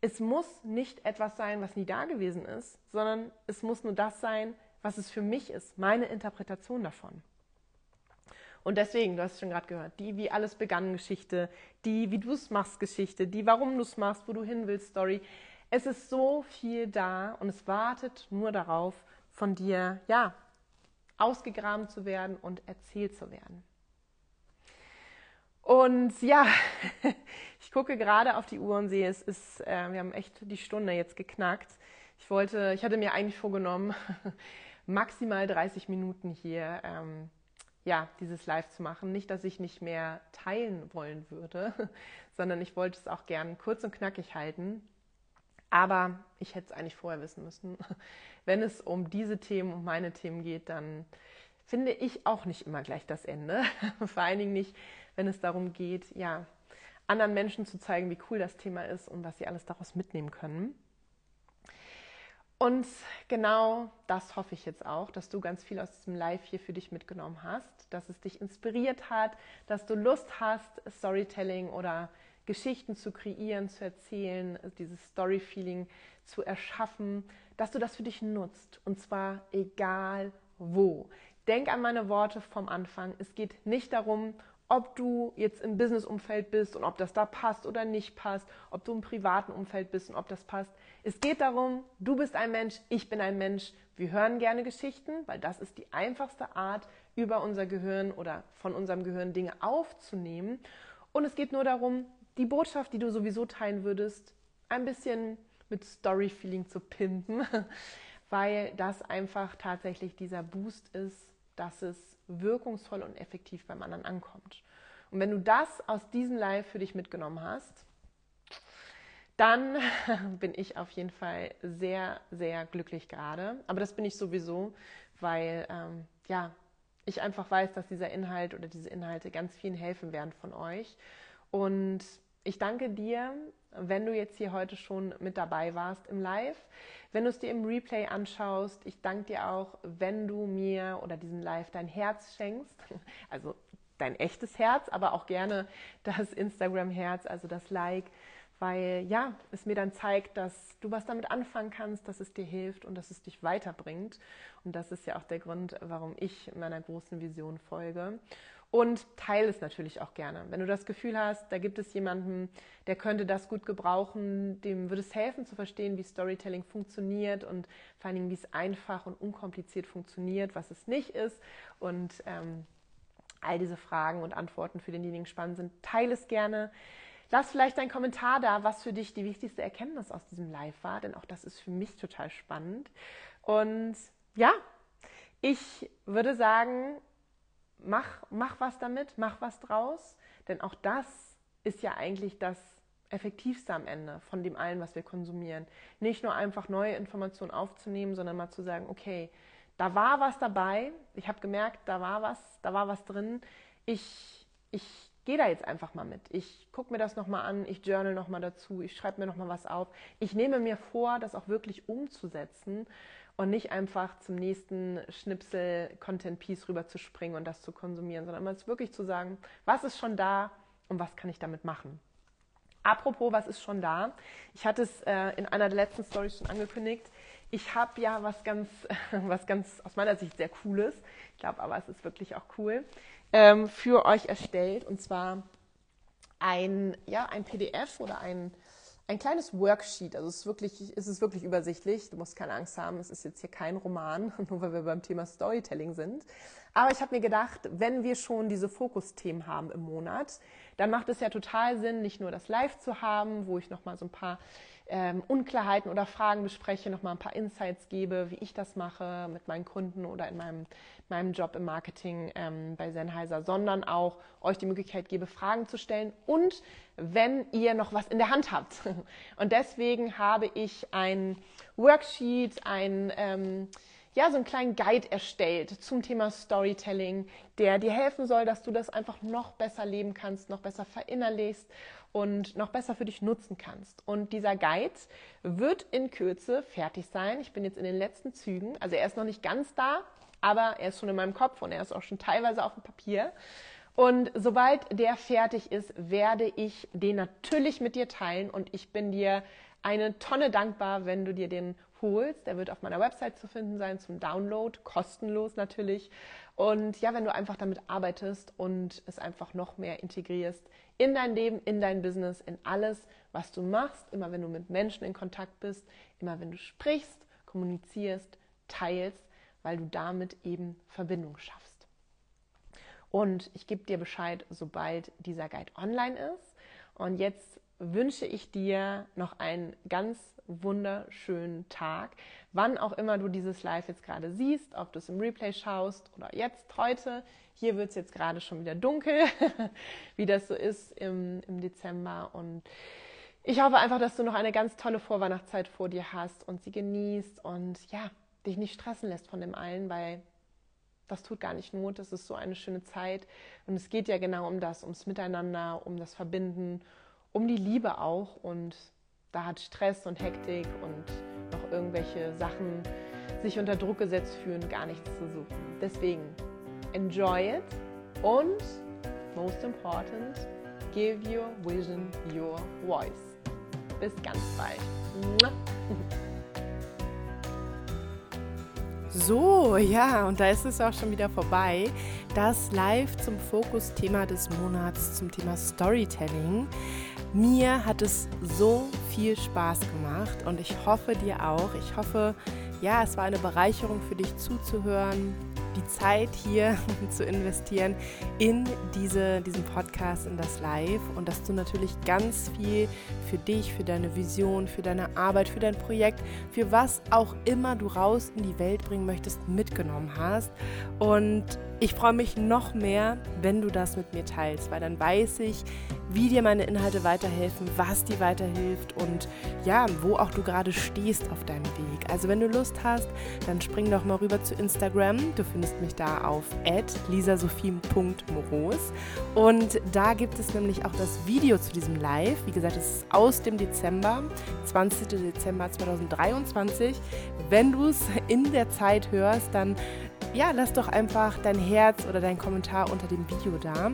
es muss nicht etwas sein, was nie da gewesen ist, sondern es muss nur das sein, was es für mich ist, meine Interpretation davon. Und deswegen, du hast es schon gerade gehört, die wie alles begann Geschichte, die wie du es machst Geschichte, die warum du es machst, wo du hin willst Story. Es ist so viel da und es wartet nur darauf, von dir, ja, ausgegraben zu werden und erzählt zu werden. Und ja, ich gucke gerade auf die Uhr und sehe, es ist, äh, wir haben echt die Stunde jetzt geknackt. Ich wollte, ich hatte mir eigentlich vorgenommen, maximal 30 Minuten hier ähm, ja, dieses Live zu machen. Nicht, dass ich nicht mehr teilen wollen würde, sondern ich wollte es auch gern kurz und knackig halten. Aber ich hätte es eigentlich vorher wissen müssen. Wenn es um diese Themen, um meine Themen geht, dann finde ich auch nicht immer gleich das Ende. Vor allen Dingen nicht, wenn es darum geht, ja, anderen Menschen zu zeigen, wie cool das Thema ist und was sie alles daraus mitnehmen können. Und genau das hoffe ich jetzt auch, dass du ganz viel aus diesem Live hier für dich mitgenommen hast, dass es dich inspiriert hat, dass du Lust hast, Storytelling oder Geschichten zu kreieren, zu erzählen, dieses Story-Feeling zu erschaffen, dass du das für dich nutzt und zwar egal wo. Denk an meine Worte vom Anfang. Es geht nicht darum, ob du jetzt im Business-Umfeld bist und ob das da passt oder nicht passt, ob du im privaten Umfeld bist und ob das passt. Es geht darum, du bist ein Mensch, ich bin ein Mensch. Wir hören gerne Geschichten, weil das ist die einfachste Art, über unser Gehirn oder von unserem Gehirn Dinge aufzunehmen. Und es geht nur darum, die Botschaft, die du sowieso teilen würdest, ein bisschen mit Story-Feeling zu pimpen, weil das einfach tatsächlich dieser Boost ist, dass es wirkungsvoll und effektiv beim anderen ankommt. Und wenn du das aus diesem Live für dich mitgenommen hast, dann bin ich auf jeden Fall sehr, sehr glücklich gerade. Aber das bin ich sowieso, weil ähm, ja, ich einfach weiß, dass dieser Inhalt oder diese Inhalte ganz vielen helfen werden von euch. Und ich danke dir, wenn du jetzt hier heute schon mit dabei warst im Live. Wenn du es dir im Replay anschaust, ich danke dir auch, wenn du mir oder diesem Live dein Herz schenkst. Also dein echtes Herz, aber auch gerne das Instagram-Herz, also das Like, weil ja, es mir dann zeigt, dass du was damit anfangen kannst, dass es dir hilft und dass es dich weiterbringt. Und das ist ja auch der Grund, warum ich meiner großen Vision folge. Und teile es natürlich auch gerne. Wenn du das Gefühl hast, da gibt es jemanden, der könnte das gut gebrauchen, dem würde es helfen zu verstehen, wie Storytelling funktioniert und vor allen Dingen, wie es einfach und unkompliziert funktioniert, was es nicht ist. Und ähm, all diese Fragen und Antworten für denjenigen spannend sind, teile es gerne. Lass vielleicht einen Kommentar da, was für dich die wichtigste Erkenntnis aus diesem Live war, denn auch das ist für mich total spannend. Und ja, ich würde sagen, mach, mach was damit, mach was draus, denn auch das ist ja eigentlich das Effektivste am Ende von dem allen, was wir konsumieren. Nicht nur einfach neue Informationen aufzunehmen, sondern mal zu sagen, okay, da war was dabei, ich habe gemerkt, da war was, da war was drin. Ich, ich gehe da jetzt einfach mal mit. Ich gucke mir das nochmal an, ich journal nochmal dazu, ich schreibe mir nochmal was auf. Ich nehme mir vor, das auch wirklich umzusetzen und nicht einfach zum nächsten Schnipsel Content Piece rüber zu springen und das zu konsumieren, sondern mal wirklich zu sagen, was ist schon da und was kann ich damit machen. Apropos, was ist schon da? Ich hatte es äh, in einer der letzten Stories schon angekündigt. Ich habe ja was ganz, was ganz aus meiner Sicht sehr Cooles, ich glaube aber, es ist wirklich auch cool, ähm, für euch erstellt. Und zwar ein, ja, ein PDF oder ein ein kleines Worksheet. Also es ist wirklich, es ist wirklich übersichtlich. Du musst keine Angst haben, es ist jetzt hier kein Roman, nur weil wir beim Thema Storytelling sind. Aber ich habe mir gedacht, wenn wir schon diese Fokusthemen haben im Monat, dann macht es ja total Sinn, nicht nur das Live zu haben, wo ich nochmal so ein paar ähm, Unklarheiten oder Fragen bespreche, nochmal ein paar Insights gebe, wie ich das mache mit meinen Kunden oder in meinem, meinem Job im Marketing ähm, bei Sennheiser, sondern auch euch die Möglichkeit gebe, Fragen zu stellen und wenn ihr noch was in der Hand habt. Und deswegen habe ich ein Worksheet, ein ähm, ja, so einen kleinen Guide erstellt zum Thema Storytelling, der dir helfen soll, dass du das einfach noch besser leben kannst, noch besser verinnerlichst und noch besser für dich nutzen kannst. Und dieser Guide wird in Kürze fertig sein. Ich bin jetzt in den letzten Zügen. Also er ist noch nicht ganz da, aber er ist schon in meinem Kopf und er ist auch schon teilweise auf dem Papier. Und sobald der fertig ist, werde ich den natürlich mit dir teilen und ich bin dir eine Tonne dankbar, wenn du dir den holst. Der wird auf meiner Website zu finden sein zum Download, kostenlos natürlich. Und ja, wenn du einfach damit arbeitest und es einfach noch mehr integrierst in dein Leben, in dein Business, in alles, was du machst, immer wenn du mit Menschen in Kontakt bist, immer wenn du sprichst, kommunizierst, teilst, weil du damit eben Verbindung schaffst. Und ich gebe dir Bescheid, sobald dieser Guide online ist. Und jetzt wünsche ich dir noch einen ganz wunderschönen Tag, wann auch immer du dieses Live jetzt gerade siehst, ob du es im Replay schaust oder jetzt heute. Hier wird es jetzt gerade schon wieder dunkel, wie das so ist im, im Dezember. Und ich hoffe einfach, dass du noch eine ganz tolle Vorweihnachtszeit vor dir hast und sie genießt und ja, dich nicht stressen lässt von dem allen, weil das tut gar nicht Not. Das ist so eine schöne Zeit. Und es geht ja genau um das, ums Miteinander, um das Verbinden, um die Liebe auch. Und da hat Stress und Hektik und noch irgendwelche Sachen sich unter Druck gesetzt fühlen, gar nichts zu suchen. Deswegen enjoy it und most important, give your vision your voice. Bis ganz bald. So, ja, und da ist es auch schon wieder vorbei. Das Live zum Fokusthema des Monats zum Thema Storytelling. Mir hat es so viel Spaß gemacht und ich hoffe dir auch. Ich hoffe, ja, es war eine Bereicherung für dich zuzuhören, die Zeit hier zu investieren in diese, diesen Podcast, in das Live und dass du natürlich ganz viel für dich, für deine Vision, für deine Arbeit, für dein Projekt, für was auch immer du raus in die Welt bringen möchtest, mitgenommen hast. Und ich freue mich noch mehr, wenn du das mit mir teilst, weil dann weiß ich, wie dir meine Inhalte weiterhelfen, was dir weiterhilft und ja, wo auch du gerade stehst auf deinem Weg. Also wenn du Lust hast, dann spring doch mal rüber zu Instagram. Du findest mich da auf lisasophie.moros und da gibt es nämlich auch das Video zu diesem Live. Wie gesagt, es ist aus dem Dezember, 20. Dezember 2023. Wenn du es in der Zeit hörst, dann ja, lass doch einfach dein Herz oder dein Kommentar unter dem Video da.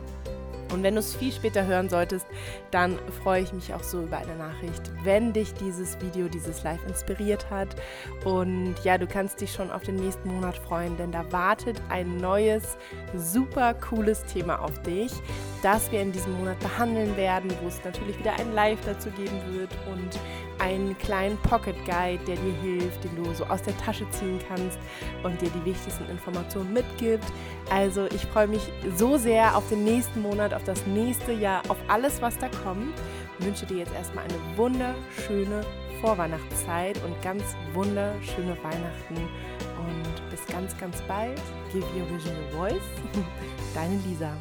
Und wenn du es viel später hören solltest, dann freue ich mich auch so über eine Nachricht, wenn dich dieses Video, dieses Live inspiriert hat. Und ja, du kannst dich schon auf den nächsten Monat freuen, denn da wartet ein neues, super cooles Thema auf dich, das wir in diesem Monat behandeln werden, wo es natürlich wieder ein Live dazu geben wird und einen kleinen Pocket Guide, der dir hilft, den du so aus der Tasche ziehen kannst und dir die wichtigsten Informationen mitgibt. Also ich freue mich so sehr auf den nächsten Monat, auf das nächste Jahr, auf alles, was da kommt. Ich wünsche dir jetzt erstmal eine wunderschöne Vorweihnachtszeit und ganz wunderschöne Weihnachten. Und bis ganz, ganz bald. Give your vision a voice. Deine Lisa.